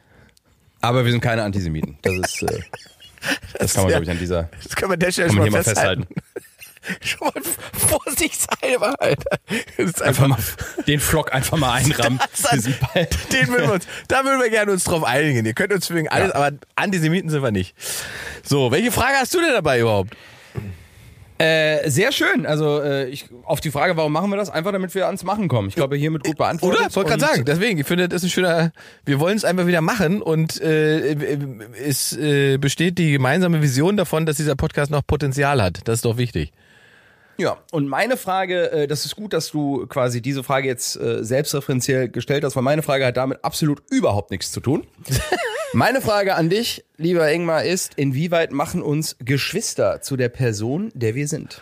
aber wir sind keine Antisemiten. Das ist, äh, das kann man, ja- glaube ich, an dieser, Das können wir der Stelle kann schon man mal hier mal festhalten. Schon mal vorsichtshalber, Alter. Das Einfach einfach, mal den Flock einfach mal einrammen. Das- beide. den würden wir uns, da würden wir gerne uns drauf einigen. Ihr könnt uns wegen alles, aber Antisemiten sind wir nicht. So, welche Frage hast du denn dabei überhaupt? Äh, sehr schön. Also äh, ich, auf die Frage, warum machen wir das? Einfach damit wir ans Machen kommen. Ich glaube, hiermit gut beantwortet. Oder? Wollte gerade sagen. Deswegen, ich finde, das ist ein schöner. Wir wollen es einfach wieder machen und äh, es äh, besteht die gemeinsame Vision davon, dass dieser Podcast noch Potenzial hat. Das ist doch wichtig. Ja, und meine Frage, äh, das ist gut, dass du quasi diese Frage jetzt äh, selbstreferenziell gestellt hast, weil meine Frage hat damit absolut überhaupt nichts zu tun. meine Frage an dich, lieber Ingmar, ist, inwieweit machen uns Geschwister zu der Person, der wir sind?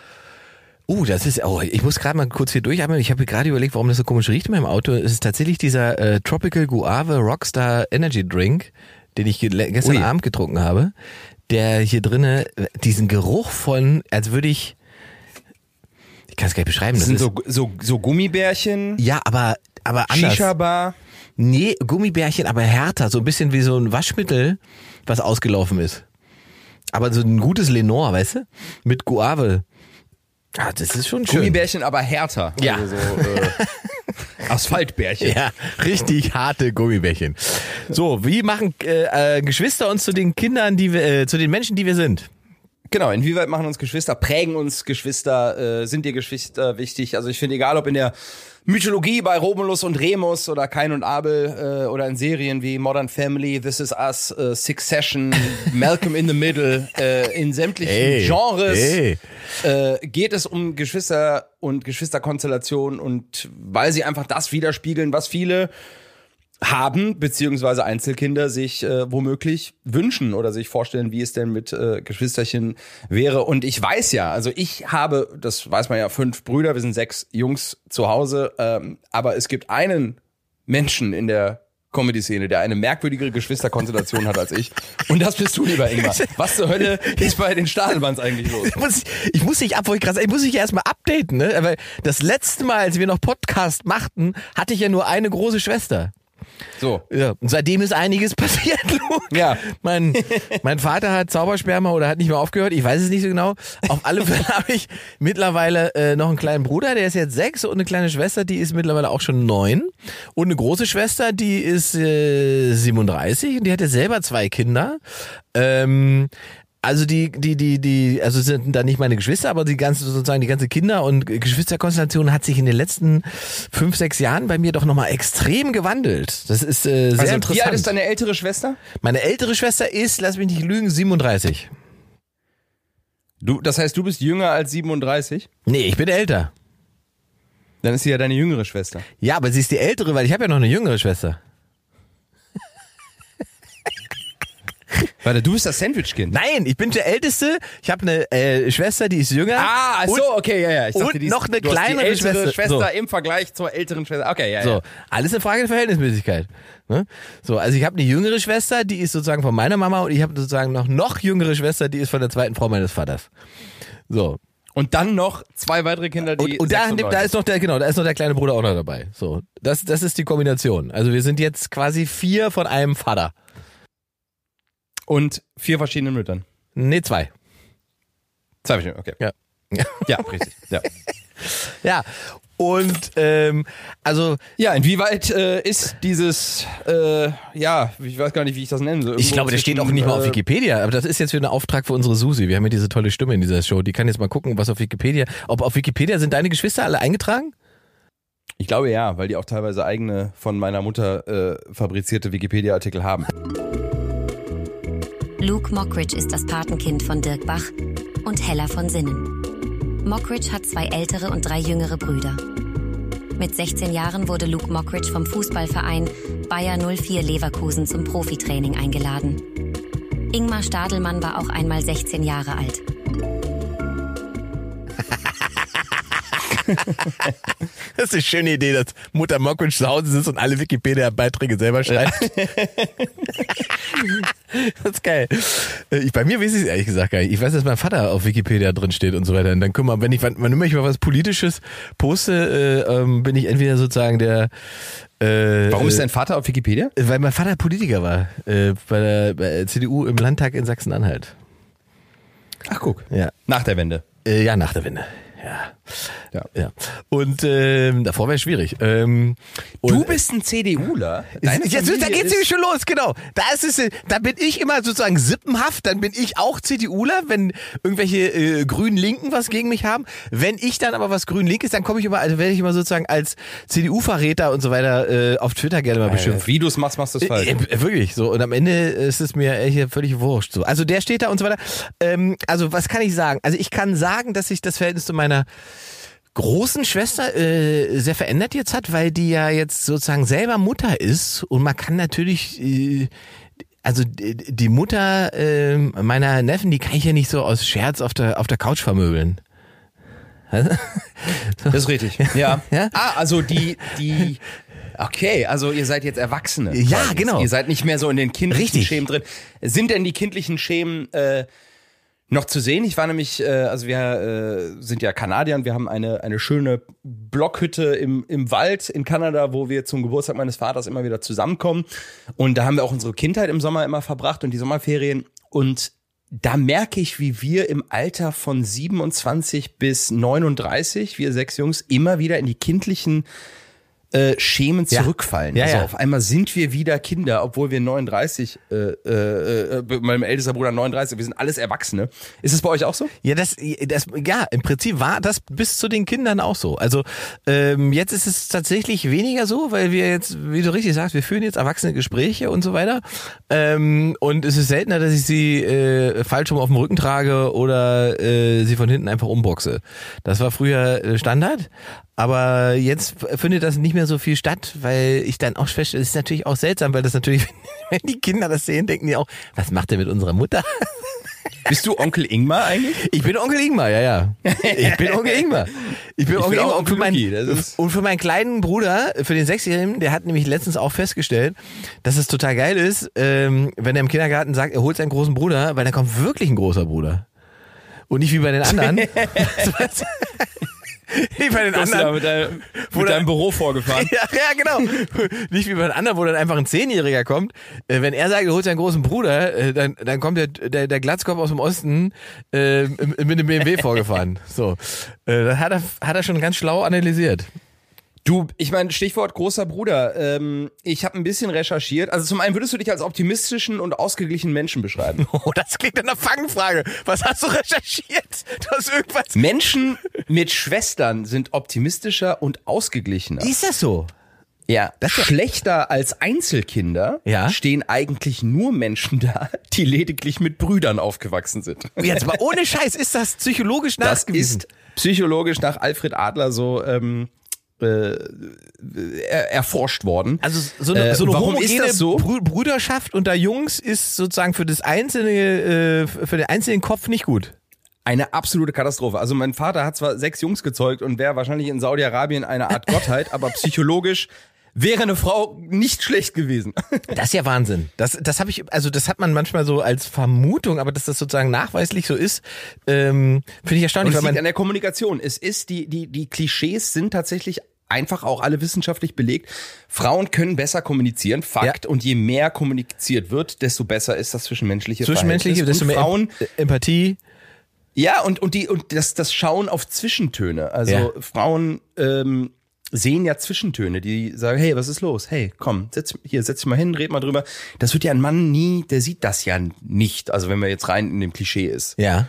Uh, das ist, oh, ich muss gerade mal kurz hier durchatmen. Ich habe gerade überlegt, warum das so komisch riecht in meinem Auto. Es ist tatsächlich dieser äh, Tropical Guave Rockstar Energy Drink, den ich ge- gestern Ui. Abend getrunken habe, der hier drinne äh, diesen Geruch von, als würde ich, ich kann es gar nicht beschreiben. Das Das sind so, so, so Gummibärchen, ja, aber, aber anders. Shisha-Bar. Nee, Gummibärchen, aber härter, so ein bisschen wie so ein Waschmittel, was ausgelaufen ist. Aber so ein gutes Lenore, weißt du? Mit Guave. Ah, das ist schon schön. Gummibärchen, aber härter. Ja. Also so, äh, Asphaltbärchen. Ja, richtig harte Gummibärchen. So, wie machen äh, äh, Geschwister uns zu den Kindern, die wir, äh, zu den Menschen, die wir sind? Genau, inwieweit machen uns Geschwister, prägen uns Geschwister, äh, sind dir Geschwister wichtig? Also ich finde, egal ob in der Mythologie bei Romulus und Remus oder Kain und Abel äh, oder in Serien wie Modern Family, This Is Us, äh, Succession, Malcolm in the Middle, äh, in sämtlichen Ey, Genres ey. äh, geht es um Geschwister und Geschwisterkonstellationen und weil sie einfach das widerspiegeln, was viele haben, beziehungsweise Einzelkinder sich äh, womöglich wünschen oder sich vorstellen, wie es denn mit äh, Geschwisterchen wäre. Und ich weiß ja, also ich habe, das weiß man ja, fünf Brüder, wir sind sechs Jungs zu Hause, ähm, aber es gibt einen Menschen in der Comedy-Szene, der eine merkwürdigere Geschwisterkonstellation hat als ich. Und das bist du, lieber Ingmar. Was zur Hölle ist bei den Stadelbands eigentlich los? Ich muss, ich muss dich ab, wollte ich sagen, ich muss dich erstmal updaten, ne? Weil das letzte Mal, als wir noch Podcast machten, hatte ich ja nur eine große Schwester. So. Ja, und seitdem ist einiges passiert, Luke. Ja. Mein, mein Vater hat Zaubersperma oder hat nicht mehr aufgehört, ich weiß es nicht so genau. Auf alle Fälle habe ich mittlerweile äh, noch einen kleinen Bruder, der ist jetzt sechs und eine kleine Schwester, die ist mittlerweile auch schon neun. Und eine große Schwester, die ist äh, 37 und die hat ja selber zwei Kinder. Ähm, also die, die, die, die, also sind da nicht meine Geschwister, aber die ganze, sozusagen die ganze Kinder- und Geschwisterkonstellation hat sich in den letzten fünf, sechs Jahren bei mir doch nochmal extrem gewandelt. Das ist äh, sehr Also, interessant. wie alt ist deine ältere Schwester? Meine ältere Schwester ist, lass mich nicht lügen, 37. Du, das heißt, du bist jünger als 37? Nee, ich bin älter. Dann ist sie ja deine jüngere Schwester. Ja, aber sie ist die ältere, weil ich habe ja noch eine jüngere Schwester. Warte, du bist das Sandwich-Kind. Nein, ich bin der Älteste. Ich habe eine äh, Schwester, die ist jünger. Ah, so, okay, ja, ja. Ich und die ist- noch eine kleinere ältere Schwester. Schwester, So. im Vergleich zur älteren Schwester. Okay, ja, So, ja. alles eine Frage der Verhältnismäßigkeit. Ne? So, also ich habe eine jüngere Schwester, die ist sozusagen von meiner Mama und ich habe sozusagen noch noch jüngere Schwester, die ist von der zweiten Frau meines Vaters. So. Und dann noch zwei weitere Kinder, die Und, und da, da ist noch der, genau, da ist noch der kleine Bruder auch noch dabei. So, das, das ist die Kombination. Also wir sind jetzt quasi vier von einem Vater. Und vier verschiedene Müttern. Nee, zwei. Zwei verschiedene, okay. Ja. Ja, richtig. Ja. Ja. Und ähm, also ja, inwieweit äh, ist dieses, äh, ja, ich weiß gar nicht, wie ich das nennen soll. ich glaube, das steht auch nicht mal auf äh, Wikipedia, aber das ist jetzt für einen Auftrag für unsere Susi. Wir haben ja diese tolle Stimme in dieser Show. Die kann jetzt mal gucken, was auf Wikipedia. Ob auf Wikipedia sind deine Geschwister alle eingetragen? Ich glaube ja, weil die auch teilweise eigene von meiner Mutter äh, fabrizierte Wikipedia-Artikel haben. Luke Mockridge ist das Patenkind von Dirk Bach und Hella von Sinnen. Mockridge hat zwei ältere und drei jüngere Brüder. Mit 16 Jahren wurde Luke Mockridge vom Fußballverein Bayer 04 Leverkusen zum Profitraining eingeladen. Ingmar Stadelmann war auch einmal 16 Jahre alt. Das ist eine schöne Idee, dass Mutter Mockwitsch zu Hause sitzt und alle Wikipedia-Beiträge selber schreibt. das ist geil. Äh, Ich, bei mir weiß ich es ehrlich gesagt gar nicht. Ich weiß, dass mein Vater auf Wikipedia drin steht und so weiter. Und dann guck mal, wenn ich, wann immer ich mal was Politisches poste, äh, ähm, bin ich entweder sozusagen der äh, Warum ist äh, dein Vater auf Wikipedia? Weil mein Vater Politiker war, äh, bei, der, bei der CDU im Landtag in Sachsen-Anhalt. Ach, guck. Ja. Nach der Wende. Äh, ja, nach der Wende. Ja. Ja. ja. Und ähm, davor wäre es schwierig. Ähm, Du bist ein CDUler. Jetzt, da geht's ist- nämlich schon los, genau. Da ist es, äh, da bin ich immer sozusagen sippenhaft, dann bin ich auch CDUler, wenn irgendwelche äh, grünen Linken was gegen mich haben. Wenn ich dann aber was grün link ist, dann komme ich immer, also werde ich immer sozusagen als CDU-Verräter und so weiter äh, auf Twitter gerne mal beschimpft. Wie du es machst, machst du es falsch. Äh, äh, wirklich so. Und am Ende ist es mir äh, hier völlig wurscht. So. Also der steht da und so weiter. Ähm, also was kann ich sagen? Also ich kann sagen, dass sich das Verhältnis zu meiner großen Schwester äh, sehr verändert jetzt hat, weil die ja jetzt sozusagen selber Mutter ist und man kann natürlich äh, also die Mutter äh, meiner Neffen, die kann ich ja nicht so aus Scherz auf der auf der Couch vermöbeln. Das ist richtig. Ja. Ja? Ah, also die, die. Okay, also ihr seid jetzt Erwachsene. Ja, genau. Ihr seid nicht mehr so in den kindlichen Richtig. Schemen drin. Sind denn die kindlichen Schemen äh, noch zu sehen? Ich war nämlich, äh, also wir äh, sind ja Kanadier und wir haben eine, eine schöne Blockhütte im, im Wald in Kanada, wo wir zum Geburtstag meines Vaters immer wieder zusammenkommen. Und da haben wir auch unsere Kindheit im Sommer immer verbracht und die Sommerferien. Und da merke ich, wie wir im Alter von 27 bis 39, wir sechs Jungs, immer wieder in die kindlichen äh, Schemen Ja. zurückfallen. Ja, also ja. auf einmal sind wir wieder Kinder, obwohl wir 39, äh, äh, äh, mein ältester Bruder 39, wir sind alles Erwachsene. Ist es bei euch auch so? Ja, das, das, ja, im Prinzip war das bis zu den Kindern auch so. Also ähm, jetzt ist es tatsächlich weniger so, weil wir jetzt, wie du richtig sagst, wir führen jetzt erwachsene Gespräche und so weiter. Ähm, und es ist seltener, dass ich sie äh, falsch rum auf dem Rücken trage oder äh, sie von hinten einfach umboxe. Das war früher äh, Standard. Aber jetzt findet das nicht mehr so viel statt, weil ich dann auch feststelle, es ist natürlich auch seltsam, weil das natürlich, wenn die Kinder das sehen, denken die auch, was macht der mit unserer Mutter? Bist du Onkel Ingmar eigentlich? Ich bin Onkel Ingmar, ja, ja. Ich bin Onkel Ingmar. Ich bin Ich Onkel bin Ingmar. Und Onkel für, meinen, das und für meinen kleinen Bruder, für den Sechsjährigen, der hat nämlich letztens auch festgestellt, dass es total geil ist, ähm, wenn er im Kindergarten sagt, er holt seinen großen Bruder, weil dann kommt wirklich ein großer Bruder. Und nicht wie bei den anderen. nicht bei den anderen. mit, deinem, Wo mit deinem Büro vorgefahren? Ja, ja, genau. Nicht wie bei den anderen, wo dann einfach ein Zehnjähriger kommt. Äh, wenn er sagt, er holt seinen großen Bruder, äh, dann, dann kommt der, der, der Glatzkopf aus dem Osten äh, mit dem BMW vorgefahren. So, äh, das hat er, hat er schon ganz schlau analysiert. Du, ich meine, Stichwort großer Bruder. Ähm, ich habe ein bisschen recherchiert. Also zum einen würdest du dich als optimistischen und ausgeglichenen Menschen beschreiben. Oh, das klingt nach einer Fangfrage. Was hast du recherchiert? Du hast irgendwas. Menschen mit Schwestern sind optimistischer und ausgeglichener. Ist das so? Ja, schlechter als Einzelkinder Ja. stehen eigentlich nur Menschen da, die lediglich mit Brüdern aufgewachsen sind. Jetzt mal ohne Scheiß, ist das psychologisch Das nachgewiesen? ist psychologisch nach Alfred Adler so ähm, äh, er, erforscht worden. Also so eine, Äh, so eine warum ist das so? Brü- Brüderschaft unter Jungs ist sozusagen für das einzelne, äh, für den einzelnen Kopf nicht gut. Eine absolute Katastrophe. Also mein Vater hat zwar sechs Jungs gezeugt und wäre wahrscheinlich in Saudi-Arabien eine Art Gottheit, aber psychologisch wäre eine Frau nicht schlecht gewesen. Das ist ja Wahnsinn. Das, das habe ich, also das hat man manchmal so als Vermutung, aber dass das sozusagen nachweislich so ist, ähm, finde ich Und erstaunlich, es weil liegt man an der Kommunikation. Es ist die, die, die Klischees sind tatsächlich einfach auch alle wissenschaftlich belegt. Frauen können besser kommunizieren, Fakt. Und je mehr kommuniziert wird, desto besser ist das zwischenmenschliche zwischenmenschliche, desto mehr Frauen, Em- Empathie. ja, und, und die, und das, das Schauen auf Zwischentöne. Also Ja. Frauen, ähm, sehen ja Zwischentöne, die sagen, hey, was ist los? Hey, komm, setz, hier, setz dich mal hin, red mal drüber. Das wird ja ein Mann nie, der sieht das ja nicht. Also wenn man jetzt rein in dem Klischee ist. Ja.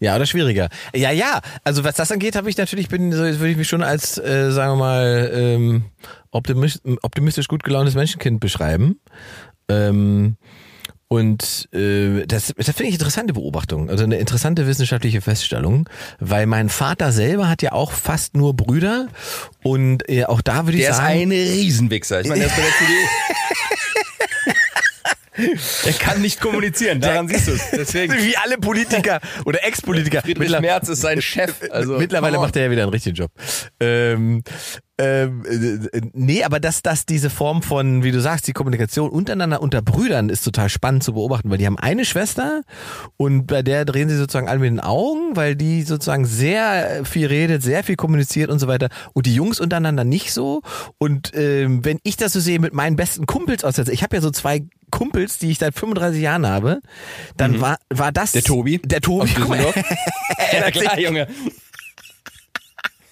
Ja, oder schwieriger. Ja, ja. Also was das angeht, habe ich natürlich, bin, so, würde ich mich schon als, äh, sagen wir mal, ähm, optimistisch, optimistisch gut gelauntes Menschenkind beschreiben. Ähm, und äh, das, das finde ich interessante Beobachtung, also eine interessante wissenschaftliche Feststellung, weil mein Vater selber hat ja auch fast nur Brüder und äh, auch da würde ich Der ist sagen, ein Riesenwichser. Ich meine, der ist bei der CDU. Er kann nicht kommunizieren, daran siehst du es. Deswegen. Wie alle Politiker oder Ex-Politiker. Friedrich Mittler- Merz ist sein Chef. Also, Mittlerweile macht er ja wieder einen richtigen Job. Ähm, ähm, äh, äh, nee, aber dass, dass diese Form von, wie du sagst, die Kommunikation untereinander unter Brüdern ist total spannend zu beobachten, weil die haben eine Schwester und bei der drehen sie sozusagen alle mit den Augen, weil die sozusagen sehr viel redet, sehr viel kommuniziert und so weiter und die Jungs untereinander nicht so und ähm, wenn ich das so sehe mit meinen besten Kumpels aus der ich habe ja so zwei Kumpels, die ich seit 35 Jahren habe, dann war, war das... Mhm. Der Tobi? Der Tobi. Aus. Düsseldorf? Ja, klar, Junge.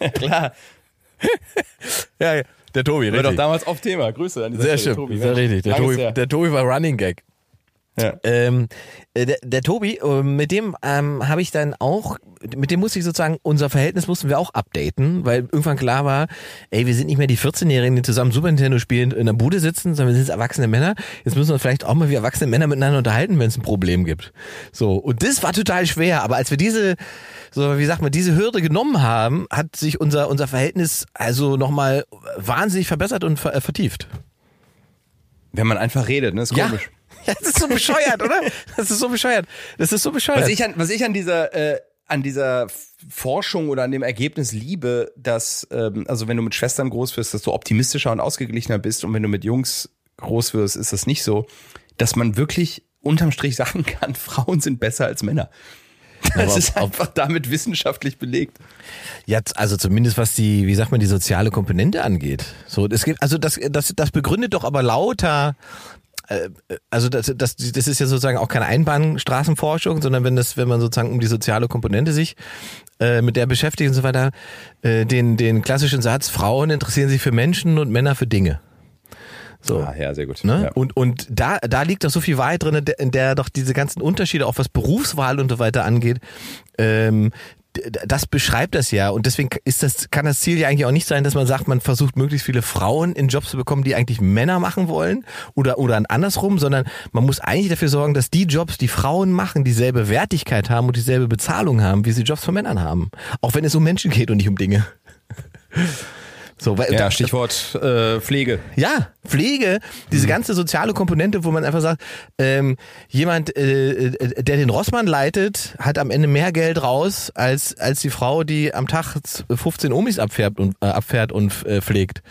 klar. Ja, ja, der Tobi, War doch richtig. damals auf Thema. Grüße an dieser Sehr Stelle, schön, Tobi. sehr richtig. Der Tobi, der Tobi war Running Gag. Ja. Ähm, äh, der, der Tobi, äh, mit dem ähm, habe ich dann auch, mit dem musste ich sozusagen, unser Verhältnis mussten wir auch updaten, weil irgendwann klar war, ey, wir sind nicht mehr die 14-Jährigen, die zusammen Super Nintendo spielen, in der Bude sitzen, sondern wir sind jetzt erwachsene Männer. Jetzt müssen wir uns vielleicht auch mal wie erwachsene Männer miteinander unterhalten, wenn es ein Problem gibt. So, und das war total schwer, aber als wir diese, so wie sagt man, diese Hürde genommen haben, hat sich unser, unser Verhältnis also nochmal wahnsinnig verbessert und ver äh, vertieft. Wenn man einfach redet, ne? Ist komisch. Ja, das ist so bescheuert, oder? Das ist so bescheuert. Das ist so bescheuert. Was ich an, was ich an dieser, äh, an dieser Forschung oder an dem Ergebnis liebe, dass, ähm, also wenn du mit Schwestern groß wirst, dass du optimistischer und ausgeglichener bist und wenn du mit Jungs groß wirst, ist das nicht so, dass man wirklich unterm Strich sagen kann, Frauen sind besser als Männer. Das Aber ist ob- einfach damit wissenschaftlich belegt. Ja, also zumindest was die, wie sagt man, die soziale Komponente angeht. So, es gibt, also das, das, das begründet doch aber lauter, also das, das, das ist ja sozusagen auch keine Einbahnstraßenforschung, sondern wenn das, wenn man sozusagen um die soziale Komponente sich äh, mit der beschäftigt und so weiter, äh, den, den klassischen Satz, Frauen interessieren sich für Menschen und Männer für Dinge. So. Ah, ja, sehr gut. Ne? Ja. Und, und da, da liegt doch so viel Wahrheit drin, in der- doch diese ganzen Unterschiede, auch was Berufswahl und so weiter angeht, ähm, das beschreibt das ja. Und deswegen ist das, kann das Ziel ja eigentlich auch nicht sein, dass man sagt, man versucht möglichst viele Frauen in Jobs zu bekommen, die eigentlich Männer machen wollen oder, oder andersrum, sondern man muss eigentlich dafür sorgen, dass die Jobs, die Frauen machen, dieselbe Wertigkeit haben und dieselbe Bezahlung haben, wie sie Jobs von Männern haben. Auch wenn es um Menschen geht und nicht um Dinge. So, weil, Ja, Stichwort äh, Pflege. ja, Pflege, diese ganze soziale Komponente, wo man einfach sagt, ähm, jemand, äh, äh, der den Rossmann leitet, hat am Ende mehr Geld raus als als die Frau, die am Tag 15 Omis abfärbt und äh, abfährt und äh, pflegt.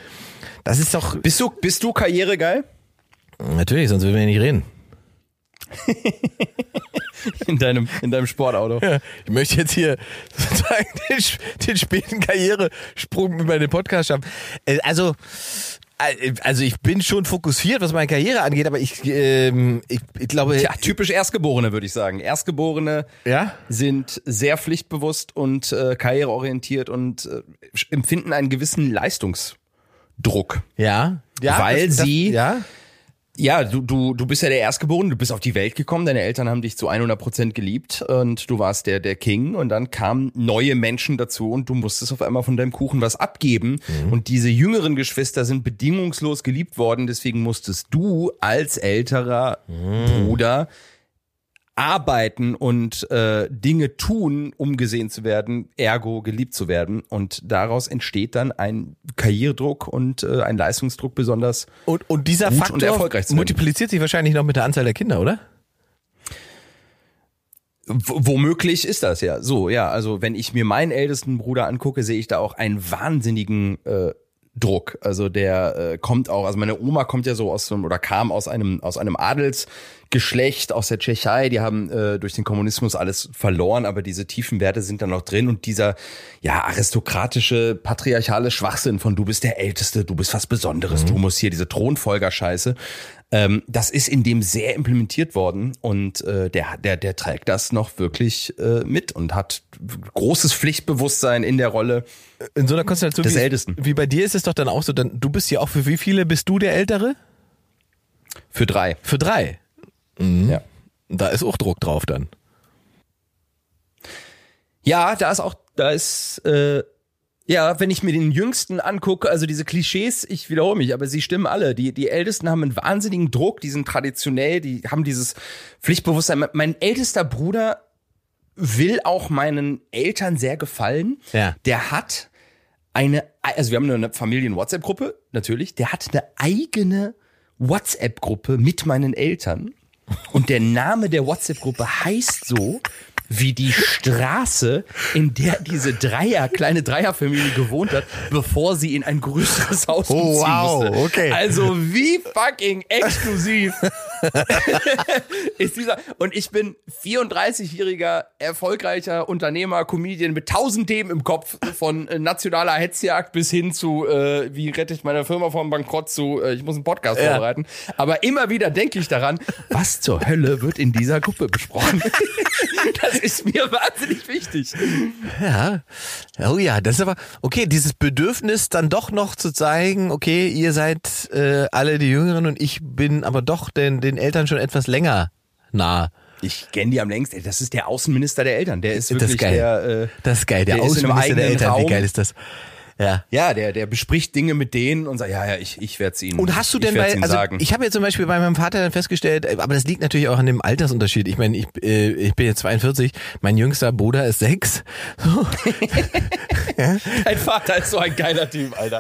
Das ist doch Bist du, bist du karrieregeil? natürlich, sonst würden wir ja nicht reden. In deinem, in deinem Sportauto. Ich möchte jetzt hier sozusagen den, den späten Karrieresprung über den Podcast schaffen. Äh, Also, äh, also ich bin schon fokussiert, was meine Karriere angeht, aber ich, ähm, ich, ich glaube, Ja, typisch Erstgeborene, würde ich sagen. Erstgeborene Ja? sind sehr pflichtbewusst und äh, karriereorientiert und äh, empfinden einen gewissen Leistungsdruck. ja, ja, Weil sie- ja, Ja, du, du, du bist ja der Erstgeborene, du bist auf die Welt gekommen, deine Eltern haben dich zu 100 Prozent geliebt und du warst der, der King und dann kamen neue Menschen dazu und du musstest auf einmal von deinem Kuchen was abgeben und diese jüngeren Geschwister sind bedingungslos geliebt worden, deswegen musstest du als älterer Bruder arbeiten und äh, Dinge tun, um gesehen zu werden, ergo geliebt zu werden. Und daraus entsteht dann ein Karrieredruck und äh, ein Leistungsdruck besonders Und, und dieser Gut und Faktor erfolgreich multipliziert sich wahrscheinlich noch mit der Anzahl der Kinder, oder? W womöglich ist das ja so, ja. Also wenn ich mir meinen ältesten Bruder angucke, sehe ich da auch einen wahnsinnigen äh, Druck. Also der äh, kommt auch, also meine Oma kommt ja so aus einem oder kam aus einem aus einem Adelsgeschlecht aus der Tschechei. Die haben äh, durch den Kommunismus alles verloren, aber diese tiefen Werte sind dann noch drin und dieser ja aristokratische patriarchale Schwachsinn von du bist der Älteste, du bist was Besonderes, du musst hier diese Thronfolger-Scheiße. Ähm, das ist in dem sehr implementiert worden und äh, der, der, der trägt das noch wirklich äh, mit und hat großes Pflichtbewusstsein in der Rolle. In so einer Konstellation Des wie, Ältesten. wie bei dir ist es doch dann auch so, dann, du bist ja auch für wie viele bist du der Ältere? Für drei. Für drei. Mhm. Ja. Da ist auch Druck drauf dann. Ja, da ist auch, da ist, äh, ja, wenn ich mir den Jüngsten angucke, also diese Klischees, ich wiederhole mich, aber sie stimmen alle. Die, die Ältesten haben einen wahnsinnigen Druck, die sind traditionell, die haben dieses Pflichtbewusstsein. Mein ältester Bruder will auch meinen Eltern sehr gefallen. Ja. Der hat eine, also wir haben eine Familien-WhatsApp-Gruppe, natürlich. Der hat eine eigene WhatsApp-Gruppe mit meinen Eltern. Und der Name der WhatsApp-Gruppe heißt so, wie die Straße, in der diese Dreier, kleine Dreierfamilie gewohnt hat, bevor sie in ein größeres Haus Oh, umziehen wow, musste. okay. Also wie fucking exklusiv ist dieser. Und ich bin 34-jähriger, erfolgreicher Unternehmer, Comedian mit tausend Themen im Kopf, von äh, nationaler Hetzjagd bis hin zu, äh, wie rette ich meine Firma vom Bankrott zu, äh, ich muss einen Podcast Ja. vorbereiten. Aber immer wieder denke ich daran, was zur Hölle wird in dieser Gruppe besprochen? das ist mir wahnsinnig wichtig. Ja. Oh ja, das ist aber, okay, dieses Bedürfnis dann doch noch zu zeigen, okay, ihr seid äh, alle die Jüngeren und ich bin aber doch den, den Eltern schon etwas länger nah. Ich kenne die am längsten. Das ist der Außenminister der Eltern. Der ist Das wirklich ist geil. der. Äh, Das ist geil, der, der Außenminister der Eltern, wie Raum. geil ist das? Ja. ja, der, der bespricht Dinge mit denen und sagt, ja, ja, ich, ich werde es ihnen. Und hast du denn bei, also sagen. ich habe jetzt zum Beispiel bei meinem Vater dann festgestellt, äh, aber das liegt natürlich auch an dem Altersunterschied. Ich meine, ich, äh, ich bin jetzt 42, mein jüngster Bruder ist sechs. So, Dein Vater ist so ein geiler Typ, Alter.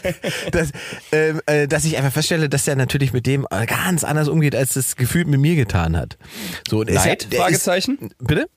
dass, ähm, äh, dass ich einfach feststelle, dass der natürlich mit dem ganz anders umgeht, als das gefühlt mit mir getan hat. So, und er ist ja- Fragezeichen? Ist, bitte?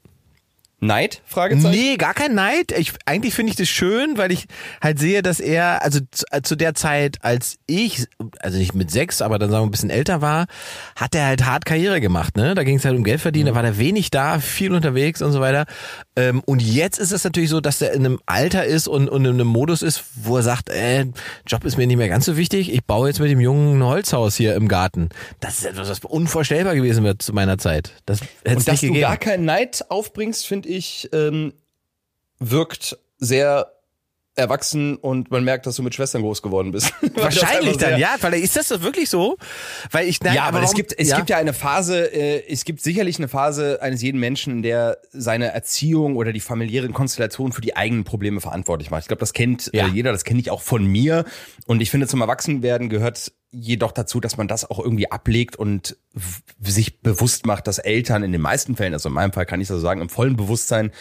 Neid? Fragezeichen? Nee, gar kein Neid. Ich, eigentlich finde ich das schön, weil ich halt sehe, dass er, also zu, äh, zu der Zeit, als ich, also nicht mit sechs, aber dann sagen wir ein bisschen älter war, hat er halt hart Karriere gemacht. Ne? Da ging es halt um Geld verdienen, da war er wenig da, viel unterwegs und so weiter. Ähm, und jetzt ist es natürlich so, dass er in einem Alter ist und, und in einem Modus ist, wo er sagt, äh, Job ist mir nicht mehr ganz so wichtig, ich baue jetzt mit dem Jungen ein Holzhaus hier im Garten. Das ist etwas, was unvorstellbar gewesen wird zu meiner Zeit. Das hätte Und dass nicht du gegeben. gar keinen Neid aufbringst, finde ich, ähm, wirkt sehr erwachsen und man merkt, dass du mit Schwestern groß geworden bist. Wahrscheinlich dann, ja, weil ist das doch wirklich so? Weil ich nein, ja, aber, es warum- gibt es gibt ja eine Phase, äh, es gibt sicherlich eine Phase eines jeden Menschen, in der seine Erziehung oder die familiären Konstellationen für die eigenen Probleme verantwortlich macht. Ich glaube, das kennt Ja. äh, jeder, das kenne ich auch von mir. Und ich finde, zum Erwachsenwerden gehört jedoch dazu, dass man das auch irgendwie ablegt und sich bewusst macht, dass Eltern in den meisten Fällen, also in meinem Fall kann ich das so sagen, im vollen Bewusstsein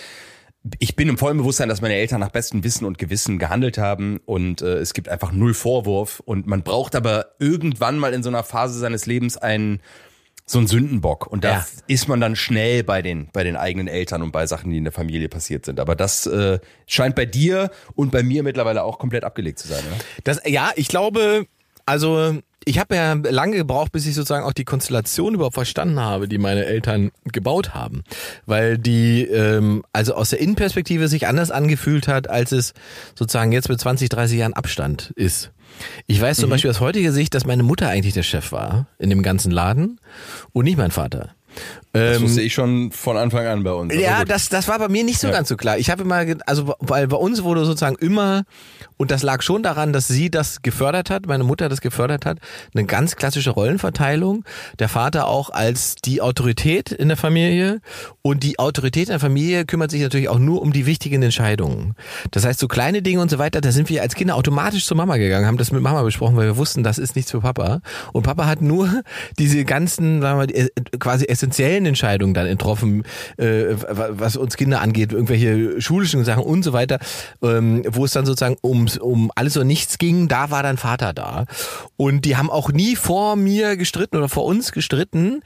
ich bin im vollen Bewusstsein, dass meine Eltern nach bestem Wissen und Gewissen gehandelt haben und äh, es gibt einfach null Vorwurf und man braucht aber irgendwann mal in so einer Phase seines Lebens einen so einen Sündenbock und da Ja. ist man dann schnell bei den bei den eigenen Eltern und bei Sachen, die in der Familie passiert sind. Aber das äh, scheint bei dir und bei mir mittlerweile auch komplett abgelegt zu sein. Ne? Das, ja, ich glaube, also ich habe ja lange gebraucht, bis ich sozusagen auch die Konstellation überhaupt verstanden habe, die meine Eltern gebaut haben. Weil die ähm, also aus der Innenperspektive sich anders angefühlt hat, als es sozusagen jetzt mit 20, 30 Jahren Abstand ist. Ich weiß zum Beispiel aus heutiger Sicht, dass meine Mutter eigentlich der Chef war in dem ganzen Laden und nicht mein Vater. Das Ähm, wusste ich schon von Anfang an bei uns. Ja, das, das war bei mir nicht so ganz so klar. Ich habe immer, also weil bei uns wurde sozusagen immer, und das lag schon daran, dass sie das gefördert hat, meine Mutter das gefördert hat, eine ganz klassische Rollenverteilung. Der Vater auch als die Autorität in der Familie und die Autorität in der Familie kümmert sich natürlich auch nur um die wichtigen Entscheidungen. Das heißt, so kleine Dinge und so weiter, da sind wir als Kinder automatisch zur Mama gegangen, haben das mit Mama besprochen, weil wir wussten, das ist nichts für Papa. Und Papa hat nur diese ganzen, sagen wir mal, äh, quasi essentiellen Entscheidungen dann getroffen, äh, was uns Kinder angeht, irgendwelche schulischen Sachen und so weiter, ähm, wo es dann sozusagen ums, um alles oder nichts ging, da war dann Vater da. Und die haben auch nie vor mir gestritten oder vor uns gestritten,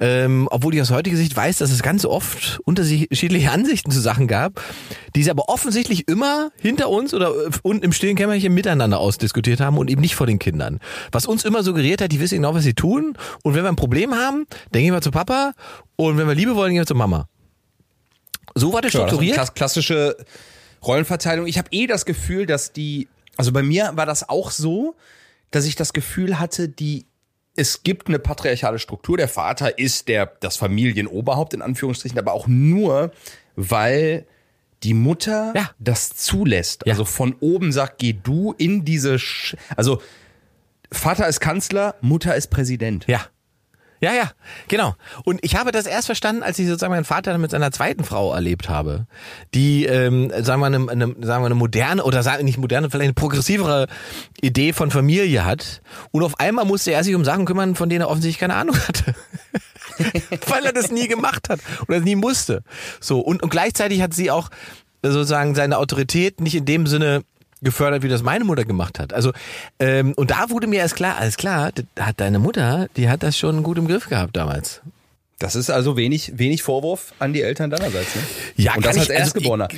ähm, obwohl ich aus heutiger Sicht weiß, dass es ganz oft unterschiedliche Ansichten zu Sachen gab, die sie aber offensichtlich immer hinter uns oder äh, unten im stillen Kämmerchen miteinander ausdiskutiert haben und eben nicht vor den Kindern. Was uns immer suggeriert hat, die wissen genau, was sie tun. Und wenn wir ein Problem haben, dann gehen wir zu Papa und wenn wir Liebe wollen, gehen wir zu Mama. So war das das eine strukturiert. klass- klassische Rollenverteilung. Ich habe eh das Gefühl, dass die, also bei mir war das auch so, dass ich das Gefühl hatte, die es gibt eine patriarchale Struktur. Der Vater ist der das Familienoberhaupt in Anführungsstrichen, aber auch nur, weil die Mutter Ja. das zulässt. Ja. Also von oben sagt, geh du in diese, Sch also Vater ist Kanzler, Mutter ist Präsident. Ja. Ja, ja, genau. Und ich habe das erst verstanden, als ich sozusagen meinen Vater mit seiner zweiten Frau erlebt habe, die, ähm, sagen wir, eine, eine, sagen wir, eine moderne oder sagen nicht moderne, vielleicht eine progressivere Idee von Familie hat. Und auf einmal musste er sich um Sachen kümmern, von denen er offensichtlich keine Ahnung hatte. Weil er das nie gemacht hat oder nie musste. So und, und gleichzeitig hat sie auch sozusagen seine Autorität nicht in dem Sinne gefördert, wie das meine Mutter gemacht hat. Also ähm, und da wurde mir erst klar, alles klar, hat deine Mutter, die hat das schon gut im Griff gehabt damals. Das ist also wenig, wenig Vorwurf an die Eltern deinerseits. Ne? Ja, Und das als ich- also Erstgeborener.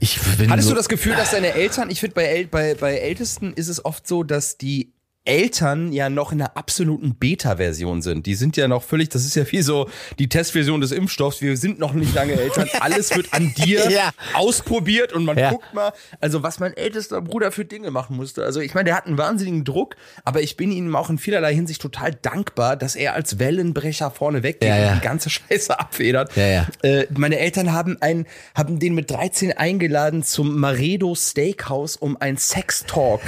Ich bin Hattest so, du das Gefühl, dass deine Eltern, ich finde bei, bei, bei Ältesten ist es oft so, dass die Eltern ja noch in einer absoluten Beta-Version sind. Die sind ja noch völlig, das ist ja wie so die Testversion des Impfstoffs. Wir sind noch nicht lange Eltern. Alles wird an dir Ja. ausprobiert und man Ja. guckt mal, also was mein ältester Bruder für Dinge machen musste. Also ich meine, der hat einen wahnsinnigen Druck, aber ich bin ihm auch in vielerlei Hinsicht total dankbar, dass er als Wellenbrecher vorne weggeht Ja, und die ganze Scheiße abfedert. Äh, meine Eltern haben einen, haben den mit 13 eingeladen zum Maredo Steakhouse, um ein Sex-Talk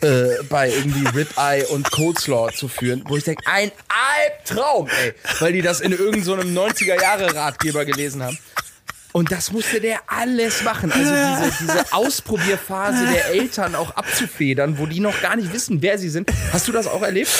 äh, bei irgendwie Ribeye und Coleslaw zu führen, wo ich denke, ein Albtraum, ey, weil die das in irgendeinem so einem 90er-Jahre-Ratgeber gelesen haben. Und das musste der alles machen. Also diese, diese Ausprobierphase der Eltern auch abzufedern, wo die noch gar nicht wissen, wer sie sind. Hast du das auch erlebt?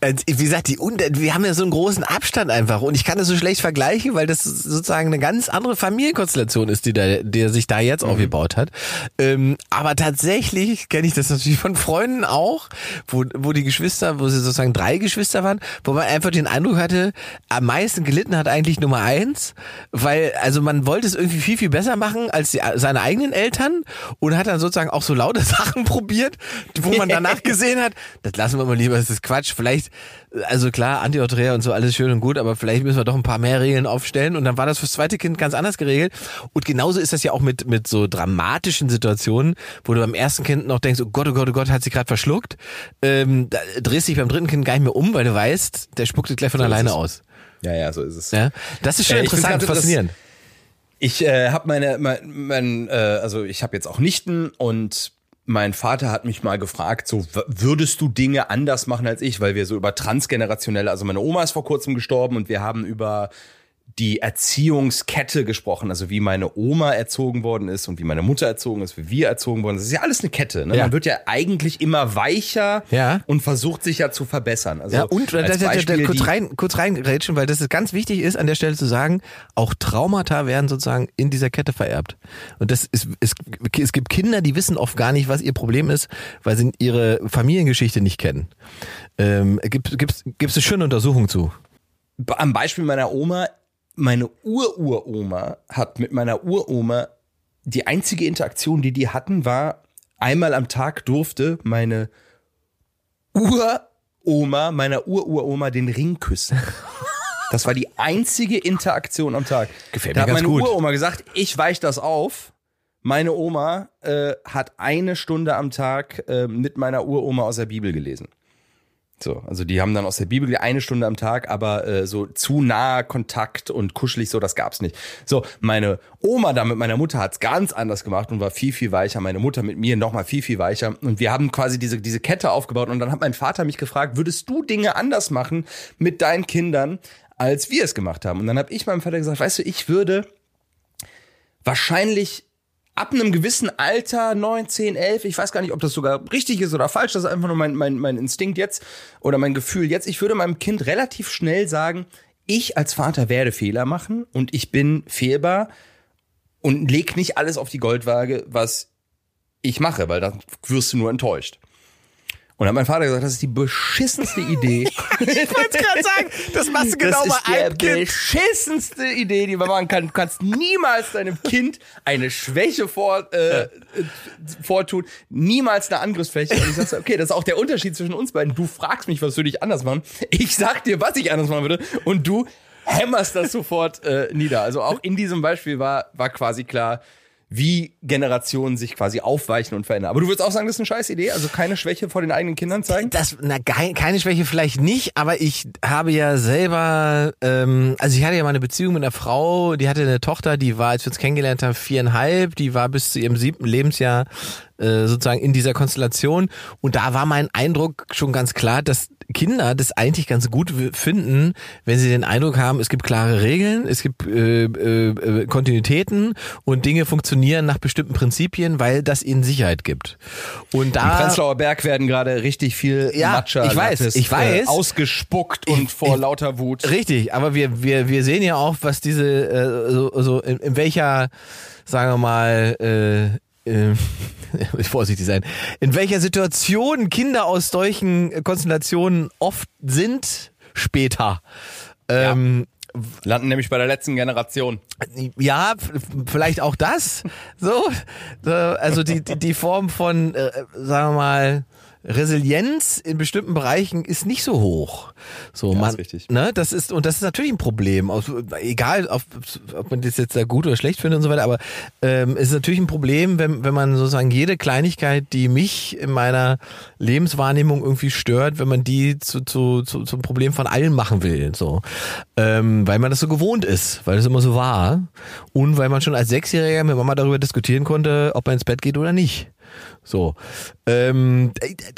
Äh, Wie gesagt, die, Un- wir haben ja so einen großen Abstand einfach und ich kann das so schlecht vergleichen, weil das sozusagen eine ganz andere Familienkonstellation ist, die da, der sich da jetzt aufgebaut hat. Ähm, aber tatsächlich kenne ich das natürlich von Freunden auch, wo, wo die Geschwister, wo sie sozusagen drei Geschwister waren, wo man einfach den Eindruck hatte, am meisten gelitten hat eigentlich Nummer eins, weil also man wollte es irgendwie viel, viel besser machen als die, seine eigenen Eltern und hat dann sozusagen auch so laute Sachen probiert, wo man danach gesehen hat, das lassen wir mal lieber, das ist Quatsch. Vielleicht, also klar, Antiottrea und so, alles schön und gut, aber vielleicht müssen wir doch ein paar mehr Regeln aufstellen. Und dann war das fürs zweite Kind ganz anders geregelt. Und genauso ist das ja auch mit, mit so dramatischen Situationen, wo du beim ersten Kind noch denkst, oh Gott, oh Gott, oh Gott, hat sie gerade verschluckt. Ähm, da drehst dich beim dritten Kind gar nicht mehr um, weil du weißt, der spuckt gleich von alleine es. aus. Ja, ja, so ist es. Ja? Das ist schon Äh, interessant, faszinierend. Ich äh, habe meine, mein, mein, äh, also ich habe jetzt auch Nichten und mein Vater hat mich mal gefragt, so würdest du Dinge anders machen als ich, weil wir so über transgenerationelle, also meine Oma ist vor kurzem gestorben und wir haben über die Erziehungskette gesprochen, also wie meine Oma erzogen worden ist und wie meine Mutter erzogen ist, wie wir erzogen worden sind. Das ist ja alles eine Kette. Ne? Ja. Man wird ja eigentlich immer weicher Ja. und versucht sich ja zu verbessern. Also Ja, und da, da, da, kurz rein, kurz reingrätschen, weil das ist ganz wichtig ist, an der Stelle zu sagen, auch Traumata werden sozusagen in dieser Kette vererbt. Und das ist, es, es gibt Kinder, die wissen oft gar nicht, was ihr Problem ist, weil sie ihre Familiengeschichte nicht kennen. Ähm, gibt gibt's, gibt's eine schöne Untersuchung zu? am Beispiel meiner Oma, meine Ururoma hat mit meiner Uroma die einzige Interaktion, die die hatten, war einmal am Tag durfte meine Uroma, meiner Ururoma den Ring küssen. Das war die einzige Interaktion am Tag. Gefällt da mir hat ganz meine gut. Uroma gesagt, ich weiche das auf. Meine Oma äh, hat eine Stunde am Tag äh, mit meiner Uroma aus der Bibel gelesen. So, also die haben dann aus der Bibel eine Stunde am Tag, aber äh, so zu naher Kontakt und kuschelig so, das gab's nicht. So, meine Oma da mit meiner Mutter hat's ganz anders gemacht und war viel, viel weicher. Meine Mutter mit mir nochmal viel, viel weicher. Und wir haben quasi diese, diese Kette aufgebaut und dann hat mein Vater mich gefragt, würdest du Dinge anders machen mit deinen Kindern, als wir es gemacht haben? Und dann habe ich meinem Vater gesagt, weißt du, ich würde wahrscheinlich ab einem gewissen Alter, 9, 10, 11, ich weiß gar nicht, ob das sogar richtig ist oder falsch, das ist einfach nur mein, mein, mein Instinkt jetzt oder mein Gefühl jetzt. Ich würde meinem Kind relativ schnell sagen, ich als Vater werde Fehler machen und ich bin fehlbar und leg nicht alles auf die Goldwaage, was ich mache, weil dann wirst du nur enttäuscht. Und dann hat mein Vater gesagt, das ist die beschissenste Idee. Ich wollte gerade sagen, das machst du genau das ist bei einem Kind. beschissenste Idee, die man machen kann. Du kannst niemals deinem Kind eine Schwäche vor, äh, äh, vortun, niemals eine Angriffsfläche. Und ich sag so, okay, das ist auch der Unterschied zwischen uns beiden. Du fragst mich, was würde ich anders machen. Ich sag dir, was ich anders machen würde. Und du hämmerst das sofort äh, nieder. Also auch in diesem Beispiel war, war quasi klar, wie Generationen sich quasi aufweichen und verändern. Aber du würdest auch sagen, das ist eine scheiß Idee? Also keine Schwäche vor den eigenen Kindern zeigen? Das, na, kei- keine Schwäche vielleicht nicht, aber ich habe ja selber, ähm, also ich hatte ja mal eine Beziehung mit einer Frau, die hatte eine Tochter, die war, als wir uns kennengelernt haben, viereinhalb, die war bis zu ihrem siebten Lebensjahr äh, sozusagen in dieser Konstellation und da war mein Eindruck schon ganz klar, dass Kinder das eigentlich ganz gut finden, wenn sie den Eindruck haben, es gibt klare Regeln, es gibt äh, äh, äh, Kontinuitäten und Dinge funktionieren nach bestimmten Prinzipien, weil das ihnen Sicherheit gibt. Und da Im Prenzlauer Berg werden gerade richtig viel Ja, Matcha ich weiß, ich weiß. Äh, ausgespuckt und Ich- vor ich- lauter Wut. Richtig, aber wir, wir, wir sehen ja auch, was diese, äh, so, so in, in welcher, sagen wir mal, äh, äh, vorsichtig sein, in welcher Situation Kinder aus solchen Konstellationen oft sind später. Ähm, Landen nämlich bei der letzten Generation. ja, vielleicht auch das. So, so also die, die, die Form von, äh, sagen wir mal, Resilienz in bestimmten Bereichen ist nicht so hoch. So, Ja, man, ist richtig. Ne, das ist und das ist natürlich ein Problem. Auf, egal, auf, ob man das jetzt da gut oder schlecht findet und so weiter, aber ähm, es ist natürlich ein Problem, wenn wenn man sozusagen jede Kleinigkeit, die mich in meiner Lebenswahrnehmung irgendwie stört, wenn man die zu, zu, zu zum Problem von allen machen will, so, ähm, weil man das so gewohnt ist, weil das immer so war und weil man schon als Sechsjähriger mit Mama darüber diskutieren konnte, ob man ins Bett geht oder nicht. So, ähm,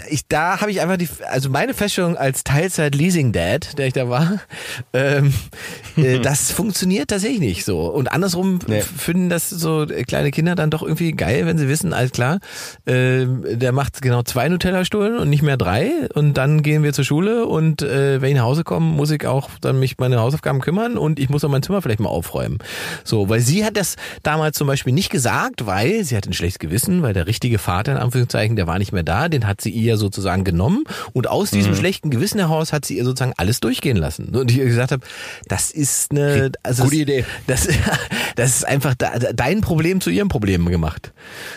ich, da habe ich einfach die, also meine Feststellung als Teilzeit-Leasing-Dad, der ich da war, ähm, äh, das funktioniert tatsächlich nicht so. Und andersrum Nee. finden das so kleine Kinder dann doch irgendwie geil, wenn sie wissen, alles klar, ähm, der macht genau zwei Nutella-Stunden und nicht mehr drei und dann gehen wir zur Schule und äh, wenn ich nach Hause komme, muss ich auch dann mich meine Hausaufgaben kümmern und ich muss auch mein Zimmer vielleicht mal aufräumen. So, weil sie hat das damals zum Beispiel nicht gesagt, weil sie hat ein schlechtes Gewissen, weil der richtige Vater in Anführungszeichen, der war nicht mehr da, den hat sie ihr sozusagen genommen und aus diesem schlechten Gewissen heraus hat sie ihr sozusagen alles durchgehen lassen. Und ich ihr gesagt habe, das ist eine also Gute Idee. Das, das ist einfach dein Problem zu ihrem Problem gemacht.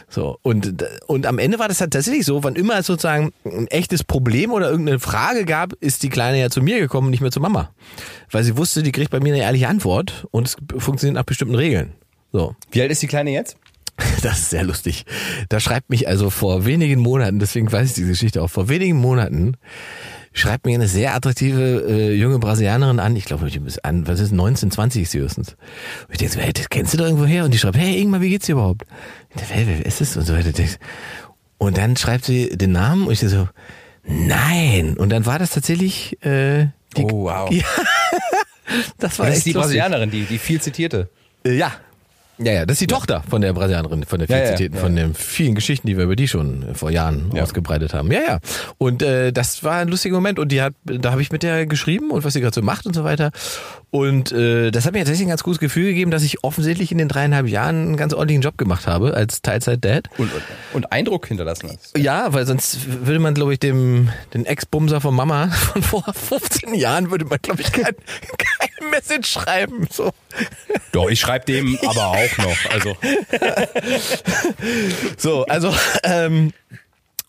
So und und am Ende war das halt tatsächlich so, wann immer es sozusagen ein echtes Problem oder irgendeine Frage gab, ist die Kleine ja zu mir gekommen, nicht mehr zu Mama, weil sie wusste, die kriegt bei mir eine ehrliche Antwort und es funktioniert nach bestimmten Regeln. So. Wie alt ist die Kleine jetzt? Das ist sehr lustig. Da schreibt mich also vor wenigen Monaten, deswegen weiß ich diese Geschichte auch, vor wenigen Monaten schreibt mir eine sehr attraktive äh, junge Brasilianerin an. Ich glaube, die ist an, was ist 19, 20 ist sie höchstens. Und ich denke so, hey, das kennst du doch irgendwo her? Und die schreibt, hey Ingmar, wie geht's dir überhaupt? Ich denke, wer, wer ist das? Und so weiter. Und dann schreibt sie den Namen und ich so, nein. Und dann war das tatsächlich äh, die, Oh, wow. Ja. das war Das ist die lustig. Brasilianerin, die, die viel zitierte. Äh, Ja. Ja, ja, das ist die Tochter von der Brasilianerin, von der Ja, ja, Felicitäten, ja, von den vielen Geschichten, die wir über die schon vor Jahren Ja. ausgebreitet haben. Ja, ja. Und äh, das war ein lustiger Moment und die hat, da habe ich mit der geschrieben und was sie gerade so macht und so weiter. Und äh, das hat mir tatsächlich ein ganz gutes Gefühl gegeben, dass ich offensichtlich in den dreieinhalb Jahren einen ganz ordentlichen Job gemacht habe als Teilzeit-Dad. Und, und, und Eindruck hinterlassen hast. Ja, weil sonst würde man, glaube ich, dem den Ex-Bumser von Mama von vor 15 Jahren würde man, glaube ich, kein, kein Message schreiben. So. Doch, ich schreibe dem aber auch noch. Also So, also ähm,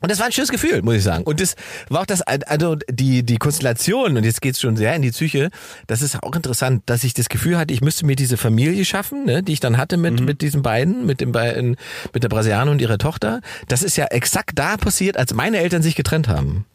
und das war ein schönes Gefühl, muss ich sagen. Und das war auch das, also die, die Konstellation, und jetzt geht's schon sehr in die Psyche, das ist auch interessant, dass ich das Gefühl hatte, ich müsste mir diese Familie schaffen, ne, die ich dann hatte mit, mit diesen beiden, mit den beiden, mit der Brasilianerin und ihrer Tochter. Das ist ja exakt da passiert, als meine Eltern sich getrennt haben.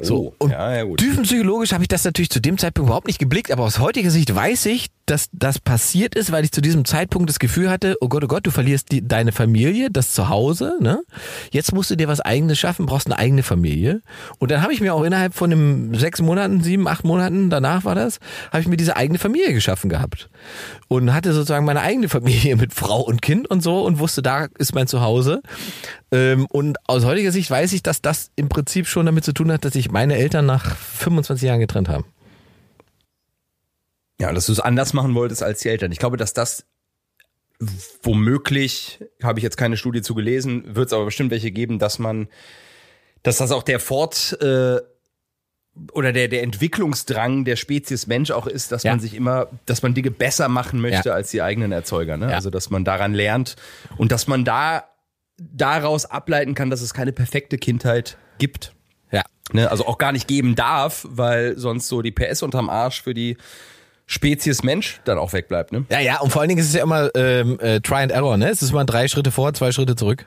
So, Oh, und ja, ja, tiefenpsychologisch habe ich das natürlich zu dem Zeitpunkt überhaupt nicht geblickt, aber aus heutiger Sicht weiß ich, dass das passiert ist, weil ich zu diesem Zeitpunkt das Gefühl hatte, oh Gott, oh Gott, du verlierst die, deine Familie, das Zuhause, ne? Jetzt musst du dir was eigenes schaffen, brauchst eine eigene Familie. Und dann habe ich mir auch innerhalb von einem sechs Monaten, sieben, acht Monaten, danach war das, habe ich mir diese eigene Familie geschaffen gehabt. Und hatte sozusagen meine eigene Familie mit Frau und Kind und so und wusste, da ist mein Zuhause. Ähm, und aus heutiger Sicht weiß ich, dass das im Prinzip schon damit zu tun hat, dass sich meine Eltern nach 25 Jahren getrennt haben. Ja, dass du es anders machen wolltest als die Eltern. Ich glaube, dass das womöglich, habe ich jetzt keine Studie zu gelesen, wird es aber bestimmt welche geben, dass man, dass das auch der Fort äh, oder der, der Entwicklungsdrang der Spezies Mensch auch ist, dass Ja. man sich immer, dass man Dinge besser machen möchte Ja. als die eigenen Erzeuger. Ne? Ja. Also dass man daran lernt und dass man da daraus ableiten kann, dass es keine perfekte Kindheit gibt. Ja. Ne? Also auch gar nicht geben darf, weil sonst so die PS unterm Arsch für die Spezies Mensch dann auch wegbleibt. Ne? Ja, ja, und vor allen Dingen ist es ja immer ähm, äh, Try and Error, ne? Es ist mal drei Schritte vor, zwei Schritte zurück.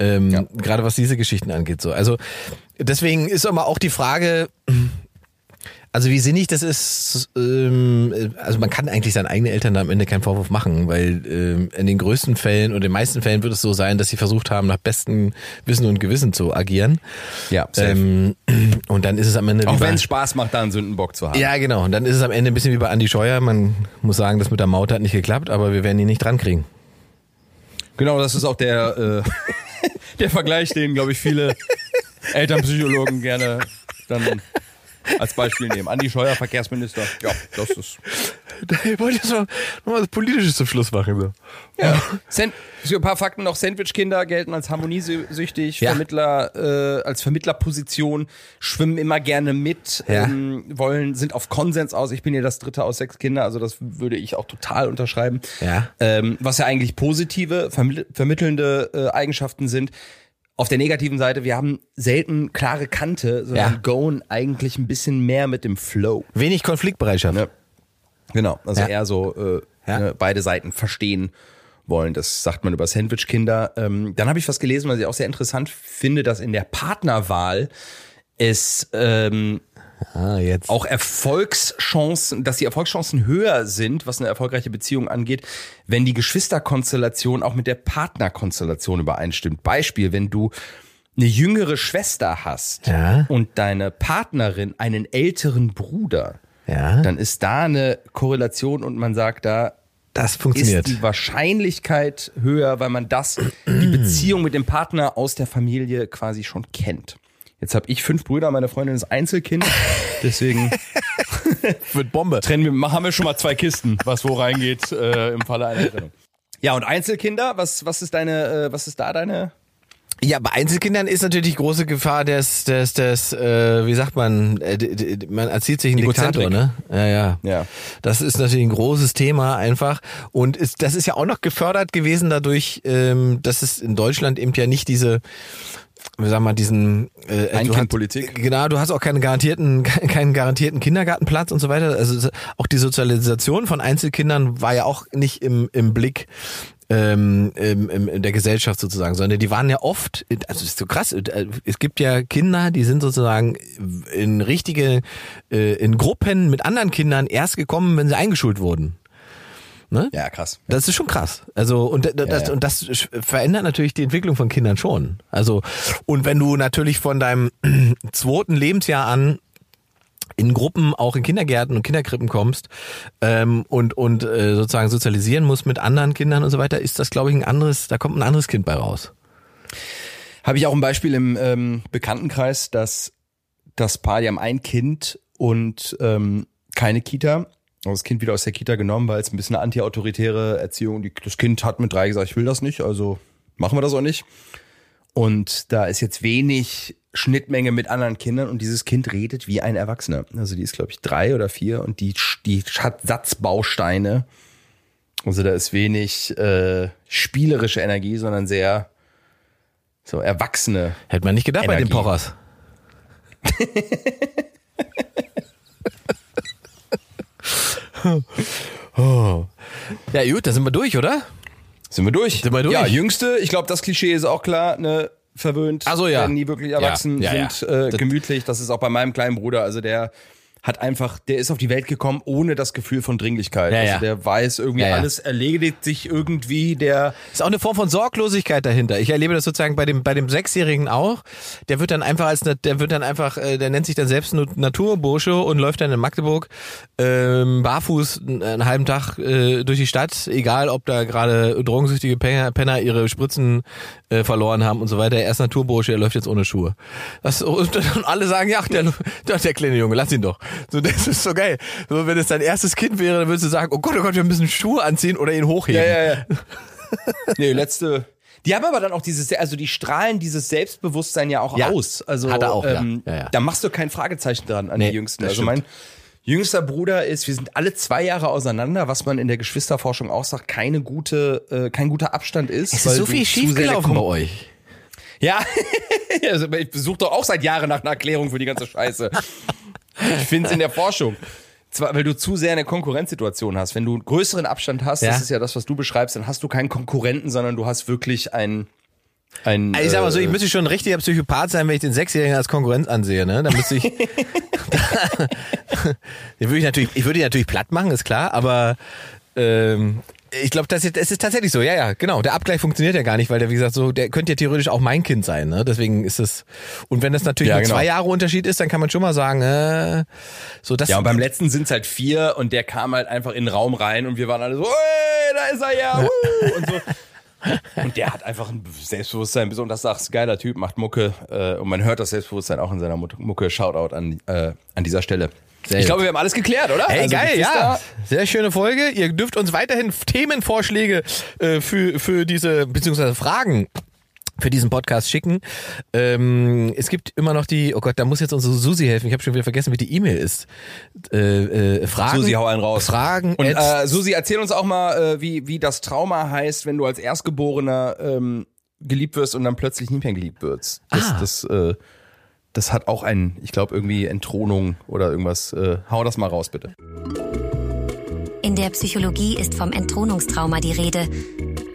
Ähm, Ja. Gerade was diese Geschichten angeht. So. Also deswegen ist aber auch die Frage, also wie sinnig das ist, ähm, also man kann eigentlich seinen eigenen Eltern da am Ende keinen Vorwurf machen, weil ähm, in den größten Fällen und den meisten Fällen wird es so sein, dass sie versucht haben, nach bestem Wissen und Gewissen zu agieren. Ja, Ähm, und dann ist es am Ende Auch wenn es Spaß macht, da einen Sündenbock zu haben. ja, genau. Und dann ist es am Ende ein bisschen wie bei Andy Scheuer. Man muss sagen, das mit der Maut hat nicht geklappt, aber wir werden ihn nicht dran kriegen. Genau, das ist auch der, äh, der Vergleich, den, glaube ich, viele Elternpsychologen gerne dann als Beispiel nehmen. Andi Scheuer, Verkehrsminister. Ja, das ist. Ich wollte jetzt noch, noch was Politisches zum Schluss machen. So. Ja. Sand so ein paar Fakten noch. Sandwich-Kinder gelten als harmoniesüchtig, Ja. Vermittler, äh, als Vermittlerposition, schwimmen immer gerne mit, Ja. ähm, wollen, sind auf Konsens aus. Ich bin hier das dritte aus sechs Kinder, also das würde ich auch total unterschreiben. Ja. Ähm, was ja eigentlich positive, vermitt vermittelnde äh, Eigenschaften sind. Auf der negativen Seite, wir haben selten klare Kante, sondern Ja. goen eigentlich ein bisschen mehr mit dem Flow. Wenig Konfliktbereitschaft. Ja. Genau, also Ja. eher so äh, Ja. ne, beide Seiten verstehen wollen. Das sagt man über Sandwich-Kinder. Ähm, dann habe ich was gelesen, was ich auch sehr interessant finde, dass in der Partnerwahl es ähm, Ah, jetzt. auch Erfolgschancen, dass die Erfolgschancen höher sind, was eine erfolgreiche Beziehung angeht, wenn die Geschwisterkonstellation auch mit der Partnerkonstellation übereinstimmt. Beispiel, wenn du eine jüngere Schwester hast Ja. und deine Partnerin einen älteren Bruder, Ja. dann ist da eine Korrelation und man sagt, da Das ist funktioniert. die Wahrscheinlichkeit höher, weil man das, die Beziehung mit dem Partner aus der Familie quasi schon kennt. Jetzt habe ich fünf Brüder, meine Freundin ist Einzelkind, deswegen Wird Bombe. trennen wir, haben wir schon mal zwei Kisten, was wo reingeht äh, im Falle einer Trennung. Ja, und Einzelkinder, was, was ist deine, äh, was ist da deine? Ja, bei Einzelkindern ist natürlich die große Gefahr des, des, des äh, wie sagt man, äh, man erzieht sich einen. Diktator, ne? Ja, ja. Ja. Das ist natürlich ein großes Thema einfach. Und ist, das ist ja auch noch gefördert gewesen dadurch, ähm, dass es in Deutschland eben ja nicht diese wie sagen wir, diesen äh, du Ein-Kind-Politik. Genau, du hast auch keinen garantierten, keinen garantierten Kindergartenplatz und so weiter. Also auch die Sozialisation von Einzelkindern war ja auch nicht im, im Blick ähm, im, im, in der Gesellschaft sozusagen, sondern die waren ja oft, also das ist so krass, äh, es gibt ja Kinder, die sind sozusagen in richtige, äh, in Gruppen mit anderen Kindern erst gekommen, wenn sie eingeschult wurden. Ja, krass. Das ist schon krass. Also und das, ja. und das verändert natürlich die Entwicklung von Kindern schon. Also und wenn du natürlich von deinem zweiten Lebensjahr an in Gruppen auch in Kindergärten und Kinderkrippen kommst ähm, und und äh, sozusagen sozialisieren musst mit anderen Kindern und so weiter, ist das glaube ich ein anderes. Da kommt ein anderes Kind bei raus. Habe ich auch ein Beispiel im ähm, Bekanntenkreis, dass das Paar, die haben ein Kind und ähm, keine Kita. Also das Kind wieder aus der Kita genommen, weil es ein bisschen eine antiautoritäre Erziehung. Die, das Kind hat mit drei gesagt, ich will das nicht, also machen wir das auch nicht. Und da ist jetzt wenig Schnittmenge mit anderen Kindern und dieses Kind redet wie ein Erwachsener. Also die ist, glaube ich, drei oder vier und die, die hat Satzbausteine. Also da ist wenig äh, spielerische Energie, sondern sehr so erwachsene Hätte man nicht gedacht bei den Energie. Pochers. oh. Ja gut, da sind wir durch, oder? Sind wir durch? Sind wir durch? Ja, jüngste, ich glaube, das Klischee ist auch klar, ne, verwöhnt, Ach so, ja. nie wirklich erwachsen, Ja, ja, sind. Äh, gemütlich. Das ist auch bei meinem kleinen Bruder, also der hat einfach, der ist auf die Welt gekommen ohne das Gefühl von Dringlichkeit. Ja, also ja. der weiß irgendwie, Ja, alles erledigt sich irgendwie, der Ist auch eine Form von Sorglosigkeit dahinter. Ich erlebe das sozusagen bei dem bei dem Sechsjährigen auch. Der wird dann einfach als der wird dann einfach, äh, der nennt sich dann selbst Naturbursche und läuft dann in Magdeburg ähm, barfuß einen, halben Tag äh, durch die Stadt, egal ob da gerade drogensüchtige Penner, Penner ihre Spritzen äh, verloren haben und so weiter. Er ist Naturbursche, er läuft jetzt ohne Schuhe. Das, und, und alle sagen, ja, der, der kleine Junge, lass ihn doch. So, das ist so geil. So, wenn es dein erstes Kind wäre, dann würdest du sagen, oh Gott, oh Gott, wir müssen Schuhe anziehen oder ihn hochheben. Ja, ja, ja. nee, letzte. Die haben aber dann auch dieses, also die strahlen dieses Selbstbewusstsein ja auch Ja, aus. Also hat er auch, ähm, Ja, ja. da machst du kein Fragezeichen dran an Nee, die Jüngsten. Also mein jüngster Bruder ist, wir sind alle zwei Jahre auseinander, was man in der Geschwisterforschung auch sagt, keine gute, äh, kein guter Abstand ist. Es ist so viel schiefgelaufen bei euch. Ja, also ich besuche doch auch seit Jahren nach einer Erklärung für die ganze Scheiße. Ich finde es in der Forschung. Zwar, weil du zu sehr eine Konkurrenzsituation hast. Wenn du einen größeren Abstand hast, Ja. das ist ja das, was du beschreibst, dann hast du keinen Konkurrenten, sondern du hast wirklich einen. einen Also ich sag mal so, äh, ich müsste schon ein richtiger Psychopath sein, wenn ich den Sechsjährigen als Konkurrenz ansehe, ne? Da müsste ich. den würde ich natürlich, ich würde ihn natürlich platt machen, ist klar, aber ähm, ich glaube, das ist, es ist tatsächlich so, ja, ja, genau. Der Abgleich funktioniert ja gar nicht, weil der, wie gesagt, so, der könnte ja theoretisch auch mein Kind sein, ne? Deswegen ist es. Und wenn das natürlich Ja, genau. zwei Jahre Unterschied ist, dann kann man schon mal sagen, äh, so das. Ja, und beim letzten sind es halt vier und der kam halt einfach in den Raum rein und wir waren alle so, da ist er ja, wuh, und so. Und der hat einfach ein Selbstbewusstsein, besonders sagst, geiler Typ, macht Mucke. Äh, und man hört das Selbstbewusstsein auch in seiner Mucke. Shoutout an, äh, an dieser Stelle. Ich glaube, wir haben alles geklärt, oder? Hey, Also, geil, ja. Sehr schöne Folge. Ihr dürft uns weiterhin Themenvorschläge äh, für, für diese, beziehungsweise Fragen für diesen Podcast schicken. Ähm, es gibt immer noch die, oh Gott, da muss jetzt unsere Susi helfen. Ich habe schon wieder vergessen, wie die E-Mail ist. Äh, äh, Fragen. Susi, hau einen raus. Fragen. Und äh, Susi, erzähl uns auch mal, äh, wie, wie das Trauma heißt, wenn du als Erstgeborener ähm, geliebt wirst und dann plötzlich nicht mehr geliebt wirst. Das, Ah. das, äh, das hat auch ein, ich glaube, irgendwie Entthronung oder irgendwas. Äh, hau das mal raus, bitte. In der Psychologie ist vom Entthronungstrauma die Rede,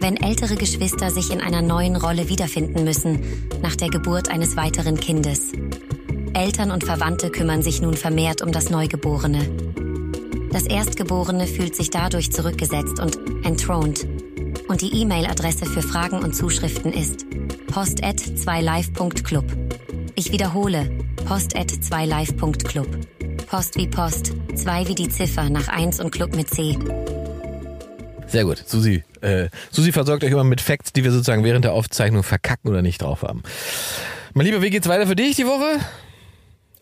wenn ältere Geschwister sich in einer neuen Rolle wiederfinden müssen, nach der Geburt eines weiteren Kindes. Eltern und Verwandte kümmern sich nun vermehrt um das Neugeborene. Das Erstgeborene fühlt sich dadurch zurückgesetzt und enthroned. Und die E-Mail-Adresse für Fragen und Zuschriften ist post@2live.club. Ich wiederhole, post@2live.club. Post wie Post, zwei wie die Ziffer nach 1 und Club mit C. Sehr gut, Susi. Äh, Susi versorgt euch immer mit Facts, die wir sozusagen während der Aufzeichnung verkacken oder nicht drauf haben. Mein Lieber, wie geht's weiter für dich die Woche?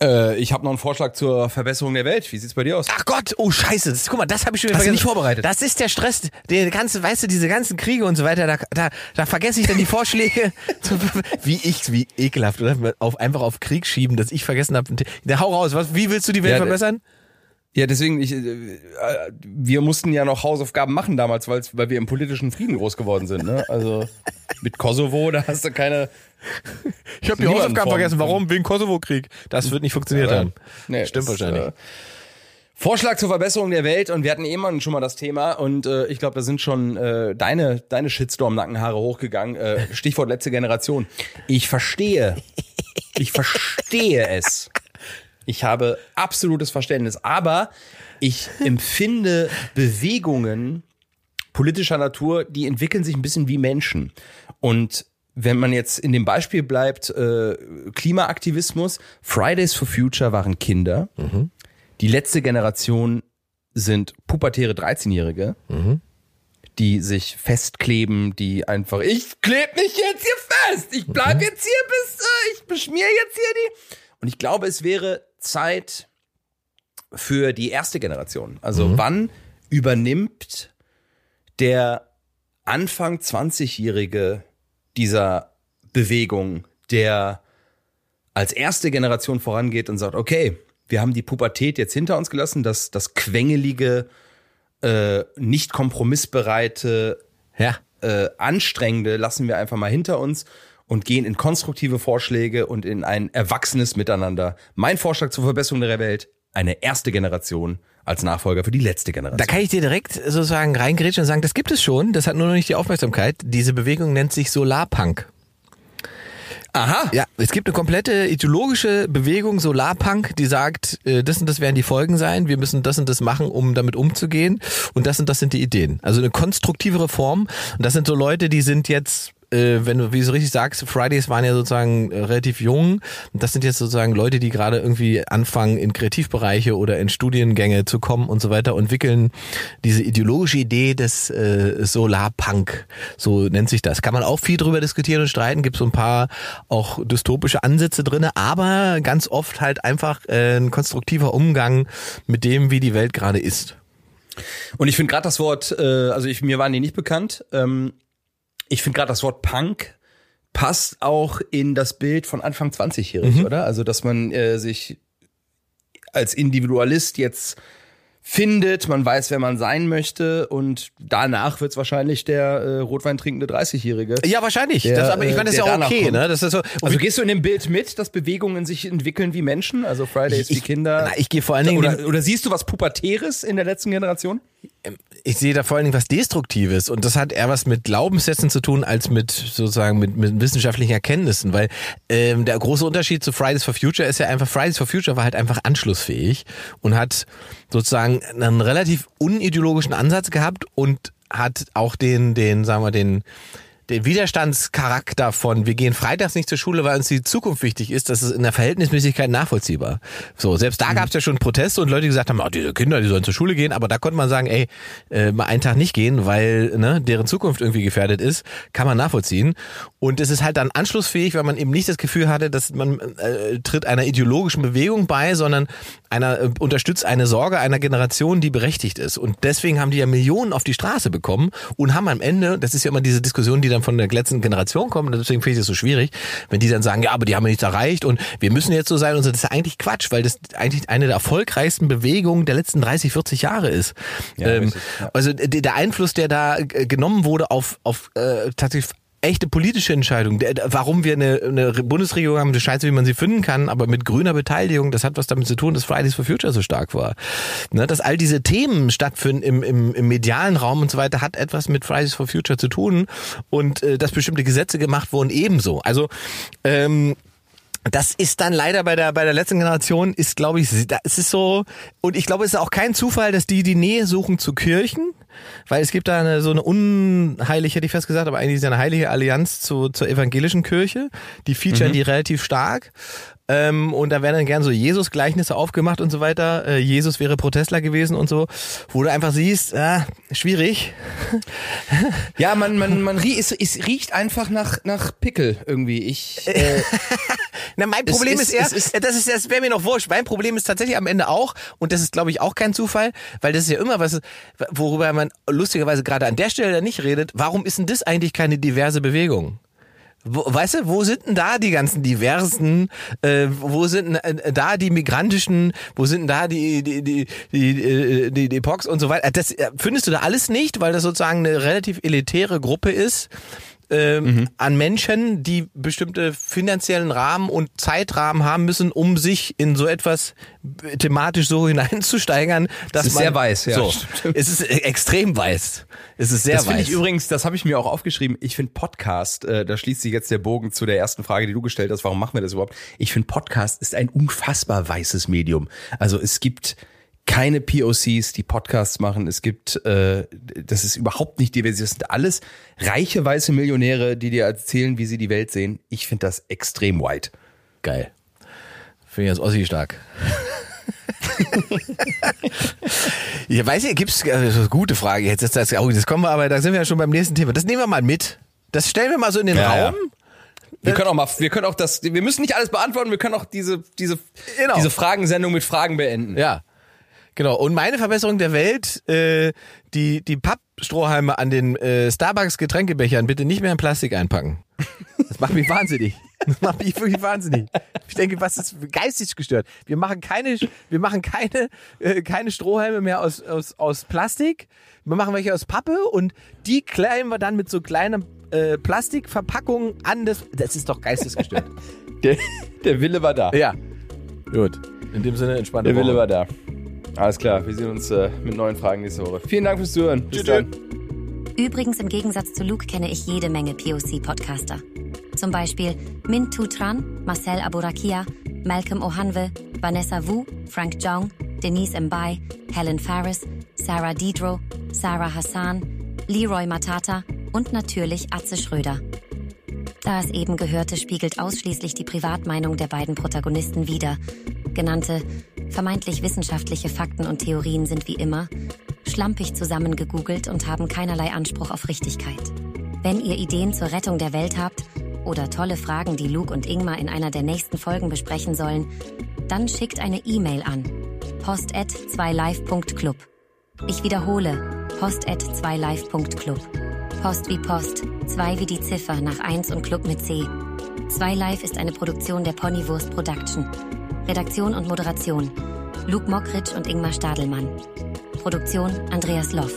Äh, ich habe noch einen Vorschlag zur Verbesserung der Welt. Wie sieht's bei dir aus? Ach Gott, oh Scheiße, das, guck mal, das habe ich schon wieder Hast vergessen. nicht vorbereitet? Das ist der Stress, der ganze, weißt du, diese ganzen Kriege und so weiter, da, da, da vergesse ich dann die Vorschläge, wie ich, wie ekelhaft, oder? Auf, einfach auf Krieg schieben, dass ich vergessen habe. Der hau raus, was, wie willst du die Welt Ja, verbessern? Ja, deswegen, ich, äh, wir mussten ja noch Hausaufgaben machen damals, weil wir im politischen Frieden groß geworden sind. Ne? Also mit Kosovo, da hast du keine. Ich habe die Hausaufgaben vergessen. Warum? Wegen Kosovo-Krieg. Das wird nicht funktioniert haben. Nee, Stimmt wahrscheinlich. Äh, Vorschlag zur Verbesserung der Welt und wir hatten eben schon mal das Thema und äh, ich glaube, da sind schon äh, deine deine Shitstorm-Nackenhaare hochgegangen. Äh, Stichwort letzte Generation. Ich verstehe, ich verstehe es. Ich habe absolutes Verständnis, aber ich empfinde Bewegungen politischer Natur, die entwickeln sich ein bisschen wie Menschen. Und wenn man jetzt in dem Beispiel bleibt, äh, Klimaaktivismus, Fridays for Future waren Kinder. Die letzte Generation sind pubertäre 13-Jährige, die sich festkleben, die einfach, ich kleb mich jetzt hier fest, ich bleib jetzt hier bis, äh, ich beschmier jetzt hier die. Und ich glaube, es wäre Zeit für die erste Generation. Also wann übernimmt der Anfang 20-Jährige dieser Bewegung, der als erste Generation vorangeht und sagt, okay, wir haben die Pubertät jetzt hinter uns gelassen, das, das quengelige, äh, nicht kompromissbereite, Ja. äh, anstrengende lassen wir einfach mal hinter uns und gehen in konstruktive Vorschläge und in ein erwachsenes Miteinander. Mein Vorschlag zur Verbesserung der Welt, eine erste Generation als Nachfolger für die letzte Generation. Da kann ich dir direkt sozusagen reingrätschen und sagen, das gibt es schon, das hat nur noch nicht die Aufmerksamkeit. Diese Bewegung nennt sich Solarpunk. Aha. Ja, es gibt eine komplette ideologische Bewegung, Solarpunk, die sagt, äh, das und das werden die Folgen sein, wir müssen das und das machen, um damit umzugehen und das und das sind die Ideen. Also eine konstruktivere Form und das sind so Leute, die sind jetzt äh, wenn du, wie du so richtig sagst, Fridays waren ja sozusagen äh, relativ jung. Das sind jetzt sozusagen Leute, die gerade irgendwie anfangen, in Kreativbereiche oder in Studiengänge zu kommen und so weiter, und entwickeln diese ideologische Idee des äh, Solarpunk. So nennt sich das. Kann man auch viel drüber diskutieren und streiten. Gibt so ein paar auch dystopische Ansätze drinne, aber ganz oft halt einfach äh, ein konstruktiver Umgang mit dem, wie die Welt gerade ist. Und ich finde gerade das Wort, äh, also ich, mir waren die nicht bekannt. Ähm, ich finde gerade das Wort Punk passt auch in das Bild von Anfang 20-jährig, oder? Also dass man äh, sich als Individualist jetzt findet, man weiß, wer man sein möchte und danach wird's wahrscheinlich der äh, Rotwein trinkende 30-Jährige. Ja, wahrscheinlich. Der, das, aber ich äh, meine, das ist ja danach okay, kommt. ne? Das ist so. Also gehst du in dem Bild mit, dass Bewegungen sich entwickeln wie Menschen, also Fridays wie ich, Kinder? Na, ich gehe vor allen Dingen oder, oder siehst du was Pubertäres in der letzten Generation? Ich sehe da vor allen Dingen was Destruktives und das hat eher was mit Glaubenssätzen zu tun als mit sozusagen mit, mit wissenschaftlichen Erkenntnissen, weil ähm, der große Unterschied zu Fridays for Future ist ja einfach, Fridays for Future war halt einfach anschlussfähig und hat sozusagen einen relativ unideologischen Ansatz gehabt und hat auch den, den, sagen wir, den den Widerstandscharakter von wir gehen freitags nicht zur Schule, weil uns die Zukunft wichtig ist, das ist in der Verhältnismäßigkeit nachvollziehbar. So, selbst da gab es ja schon Proteste und Leute, die gesagt haben, oh, diese Kinder, die sollen zur Schule gehen, aber da konnte man sagen, ey, äh, mal einen Tag nicht gehen, weil ne, deren Zukunft irgendwie gefährdet ist, kann man nachvollziehen. Und es ist halt dann anschlussfähig, weil man eben nicht das Gefühl hatte, dass man äh, tritt einer ideologischen Bewegung bei, sondern einer äh, unterstützt eine Sorge einer Generation, die berechtigt ist. Und deswegen haben die ja Millionen auf die Straße bekommen und haben am Ende, das ist ja immer diese Diskussion, die dann von der letzten Generation kommt, und deswegen finde ich es so schwierig, wenn die dann sagen, ja, aber die haben ja nichts erreicht und wir müssen jetzt so sein und so. Das ist ja eigentlich Quatsch, weil das eigentlich eine der erfolgreichsten Bewegungen der letzten 30, 40 Jahre ist. Ja, ähm, richtig, ja. Also der Einfluss, der da äh, genommen wurde auf, auf äh, tatsächlich echte politische Entscheidung. Der, warum wir eine, eine Bundesregierung haben, das scheiße, wie man sie finden kann, aber mit grüner Beteiligung, das hat was damit zu tun, dass Fridays for Future so stark war. Ne, dass all diese Themen stattfinden im, im, im medialen Raum und so weiter, hat etwas mit Fridays for Future zu tun und äh, dass bestimmte Gesetze gemacht wurden ebenso. Also ähm, das ist dann leider bei der bei der letzten Generation ist glaube ich es ist so und ich glaube es ist auch kein Zufall, dass die die Nähe suchen zu Kirchen, weil es gibt da eine, so eine unheilige, hätte ich fast gesagt, aber eigentlich ist ja eine heilige Allianz zu, zur evangelischen Kirche, die featuren die relativ stark. Ähm, und da werden dann gern so Jesus-Gleichnisse aufgemacht und so weiter. Äh, Jesus wäre Protestler gewesen und so, wo du einfach siehst, äh, schwierig. Ja, man, man, man rie es, es riecht einfach nach, nach Pickel irgendwie. Ich, äh, Na, mein Problem ist- ist, eher, ist- das ist, das wäre mir noch wurscht. Mein Problem ist tatsächlich am Ende auch, und das ist, glaube ich, auch kein Zufall, weil das ist ja immer was, worüber man lustigerweise gerade an der Stelle nicht redet. Warum ist denn das eigentlich keine diverse Bewegung? Wo, weißt du, wo sind denn da die ganzen diversen, äh, wo sind denn äh, da die migrantischen, wo sind denn da die, die, die, die, äh, die, die Pox und so weiter? Das äh, findest du da alles nicht, weil das sozusagen eine relativ elitäre Gruppe ist ähm, an Menschen, die bestimmte finanziellen Rahmen und Zeitrahmen haben müssen, um sich in so etwas thematisch so hineinzusteigern, dass ist man sehr weiß, ja, So, es ist extrem weiß. Es ist sehr das finde weiß. ich übrigens, das habe ich mir auch aufgeschrieben. Ich finde Podcast, äh, da schließt sich jetzt der Bogen zu der ersten Frage, die du gestellt hast. Warum machen wir das überhaupt? Ich finde Podcast ist ein unfassbar weißes Medium. Also es gibt keine POCs, die Podcasts machen. Es gibt, äh, das ist überhaupt nicht divers. Das sind alles reiche weiße Millionäre, die dir erzählen, wie sie die Welt sehen. Ich finde das extrem white. Geil. Finde ich das Ossi stark. ja, weiß ich, gibt's, äh, eine gute Frage jetzt. ist Das, oh, das kommen wir aber, da sind wir ja schon beim nächsten Thema. Das nehmen wir mal mit. Das stellen wir mal so in den Ja, ja. Raum. Wir können auch mal, wir können auch das, wir müssen nicht alles beantworten, wir können auch diese, diese, Genau. diese Fragensendung mit Fragen beenden. Ja. Genau. Und meine Verbesserung der Welt, äh, die, die Pappstrohhalme an den äh, Starbucks Getränkebechern bitte nicht mehr in Plastik einpacken. Das macht mich wahnsinnig. Das macht mich wirklich wahnsinnig. Ich denke, was ist geistig gestört? Wir machen keine, wir machen keine, äh, keine Strohhalme mehr aus, aus, aus Plastik. Wir machen welche aus Pappe und die kleimen wir dann mit so kleinen äh, Plastikverpackungen an das. Das ist doch geistesgestört. Der, der Wille war da. ja. Gut. In dem Sinne entspannte Der Wille Woche. war da. Alles klar, wir sehen uns äh, mit neuen Fragen nächste Woche. Vielen Dank fürs Zuhören. Bis Tschüss, dann. Übrigens, im Gegensatz zu Luke kenne ich jede Menge POC-Podcaster. Zum Beispiel Min Tutran, Marcel Aburakia, Malcolm Ohanwe, Vanessa Wu, Frank Jong, Denise Mbai, Helen Farris, Sarah Diedro, Sarah Hassan, Leroy Matata und natürlich Atze Schröder. Da es eben gehörte, spiegelt ausschließlich die Privatmeinung der beiden Protagonisten wider. Genannte vermeintlich wissenschaftliche Fakten und Theorien sind wie immer schlampig zusammengegoogelt und haben keinerlei Anspruch auf Richtigkeit. Wenn ihr Ideen zur Rettung der Welt habt oder tolle Fragen, die Luke und Ingmar in einer der nächsten Folgen besprechen sollen, dann schickt eine E-Mail an post@2live.club. Ich wiederhole, post@2live.club. Post wie Post, 2 wie die Ziffer nach 1 und Club mit C. 2 Live ist eine Produktion der Ponywurst Production. Redaktion und Moderation Luke Mockridge und Ingmar Stadelmann. Produktion Andreas Loff.